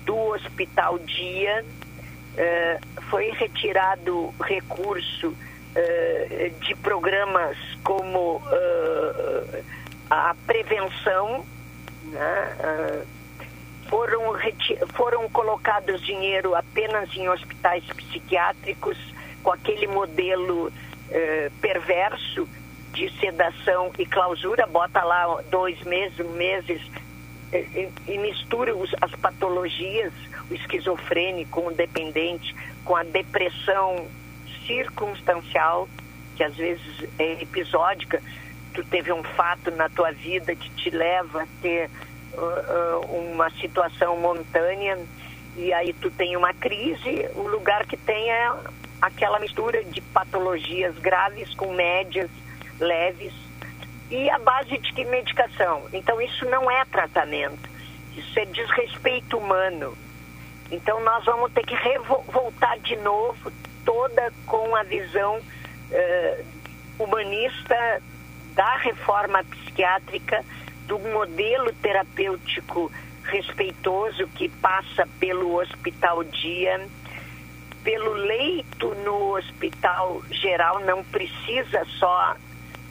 do Hospital Dia, uh, foi retirado recurso uh, de programas como uh, a prevenção, né? foram, foram colocados dinheiro apenas em hospitais psiquiátricos com aquele modelo eh, perverso de sedação e clausura, bota lá dois meses, meses e, e mistura os, as patologias, o esquizofrênico, o dependente, com a depressão circunstancial, que às vezes é episódica, tu teve um fato na tua vida que te leva a ter uh, uma situação momentânea e aí tu tem uma crise, o lugar que tem é aquela mistura de patologias graves com médias, leves e a base de que medicação. Então isso não é tratamento, isso é desrespeito humano. Então nós vamos ter que voltar de novo toda com a visão uh, humanista da reforma psiquiátrica do modelo terapêutico respeitoso que passa pelo hospital dia, pelo leito no hospital geral, não precisa só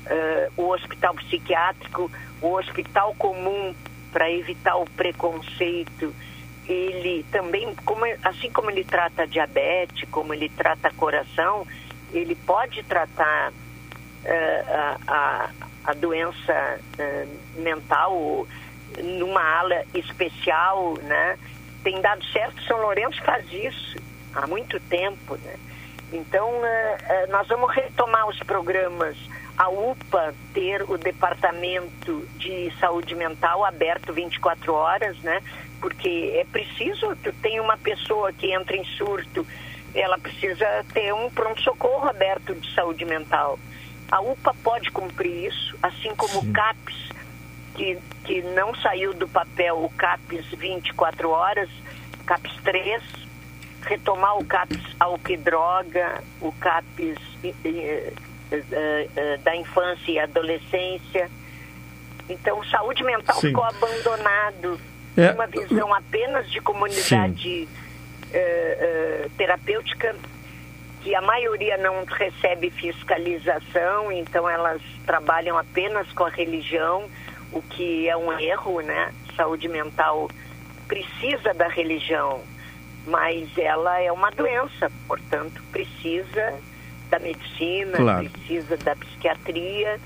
uh, o hospital psiquiátrico, o hospital comum para evitar o preconceito. Ele também, como, assim como ele trata diabetes, como ele trata coração, ele pode tratar uh, a, a doença uh, mental numa ala especial, né? Tem dado certo, São Lourenço faz isso há muito tempo, né? Então, nós vamos retomar os programas, a UPA ter o departamento de saúde mental aberto 24 horas, né? Porque é preciso, tu tem uma pessoa que entra em surto, ela precisa ter um pronto-socorro aberto de saúde mental. A UPA pode cumprir isso, assim como Sim. o CAPES, que, que não saiu do papel o CAPES 24 horas, CAPES 3, retomar o CAPES álcool e droga, o CAPES da infância e adolescência. Então, saúde mental Sim. ficou abandonado. É. Uma visão apenas de comunidade terapêutica que a maioria não recebe fiscalização, então elas trabalham apenas com a religião, o que é um erro, né? Saúde mental precisa da religião, mas ela é uma doença, portanto precisa da medicina, claro. precisa da psiquiatria.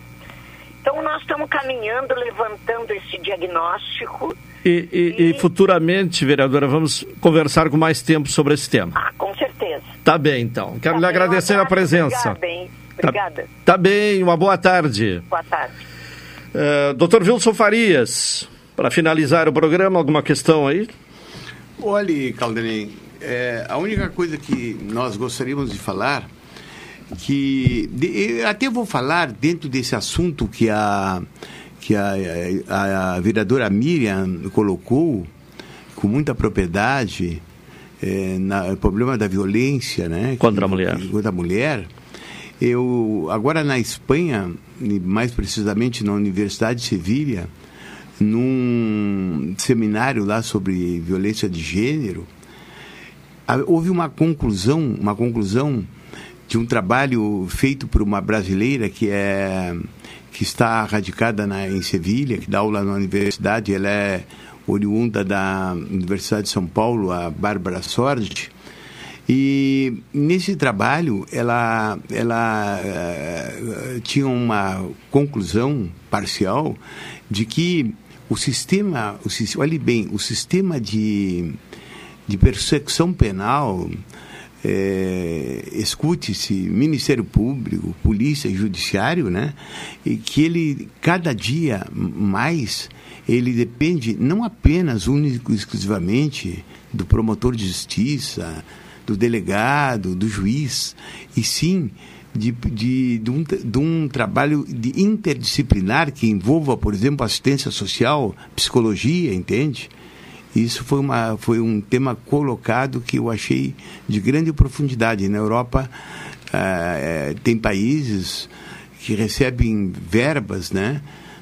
Então nós estamos caminhando, levantando esse diagnóstico. E, e, e... e futuramente, vereadora, vamos conversar com mais tempo sobre esse tema. Ah, com certeza. Tá bem, então. Quero tá lhe agradecer a presença. Obrigada, hein? Obrigada. Tá, tá, bem, uma boa tarde. Boa tarde. Uh, Doutor Wilson Farias, para finalizar o programa, alguma questão aí? Olhe, Caldenei, é, a única coisa que nós gostaríamos de falar, que de, até vou falar dentro desse assunto que a, que a, a, a vereadora Miriam colocou com muita propriedade, é, na, o problema da violência, né? Contra a mulher. Contra a mulher. Eu, agora na Espanha, mais precisamente na Universidade de Sevilha, num seminário lá sobre violência de gênero, houve uma conclusão, uma conclusão de um trabalho feito por uma brasileira que é que está radicada na, em Sevilha, que dá aula na universidade, ela é oriunda da Universidade de São Paulo, a Bárbara Sordi. E nesse trabalho ela, ela uh, tinha uma conclusão parcial de que o sistema, o, olhe bem, o sistema de, de persecução penal, é, escute-se Ministério Público, Polícia e Judiciário, né? E que ele, cada dia mais, ele depende não apenas, único e exclusivamente, do promotor de justiça, do delegado, do juiz, e sim de, de, de, um, de um trabalho de interdisciplinar que envolva, por exemplo, assistência social, psicologia, entende? Isso foi, uma, foi um tema colocado que eu achei de grande profundidade. Na Europa, uh, tem países que recebem verbas né,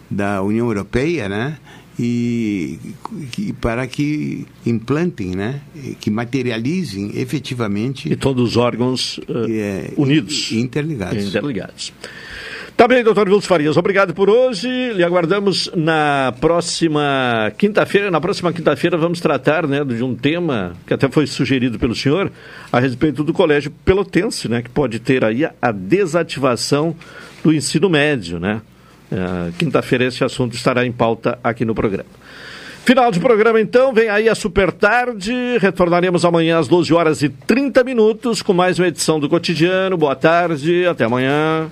da União Europeia, né, e, e, para que implantem, né, que materializem efetivamente e todos os órgãos uh, é, unidos, interligados. interligados. Tá bem, doutor Vilso Farias, obrigado por hoje. Lhe aguardamos na próxima quinta-feira. Na próxima quinta-feira vamos tratar né, de um tema que até foi sugerido pelo senhor a respeito do Colégio Pelotense, né, que pode ter aí a desativação do ensino médio, né? Uh, Quinta-feira esse assunto estará em pauta aqui no programa. Final de programa então, vem aí a super tarde. Retornaremos amanhã às 12 horas e 30 minutos com mais uma edição do Cotidiano. Boa tarde, até amanhã.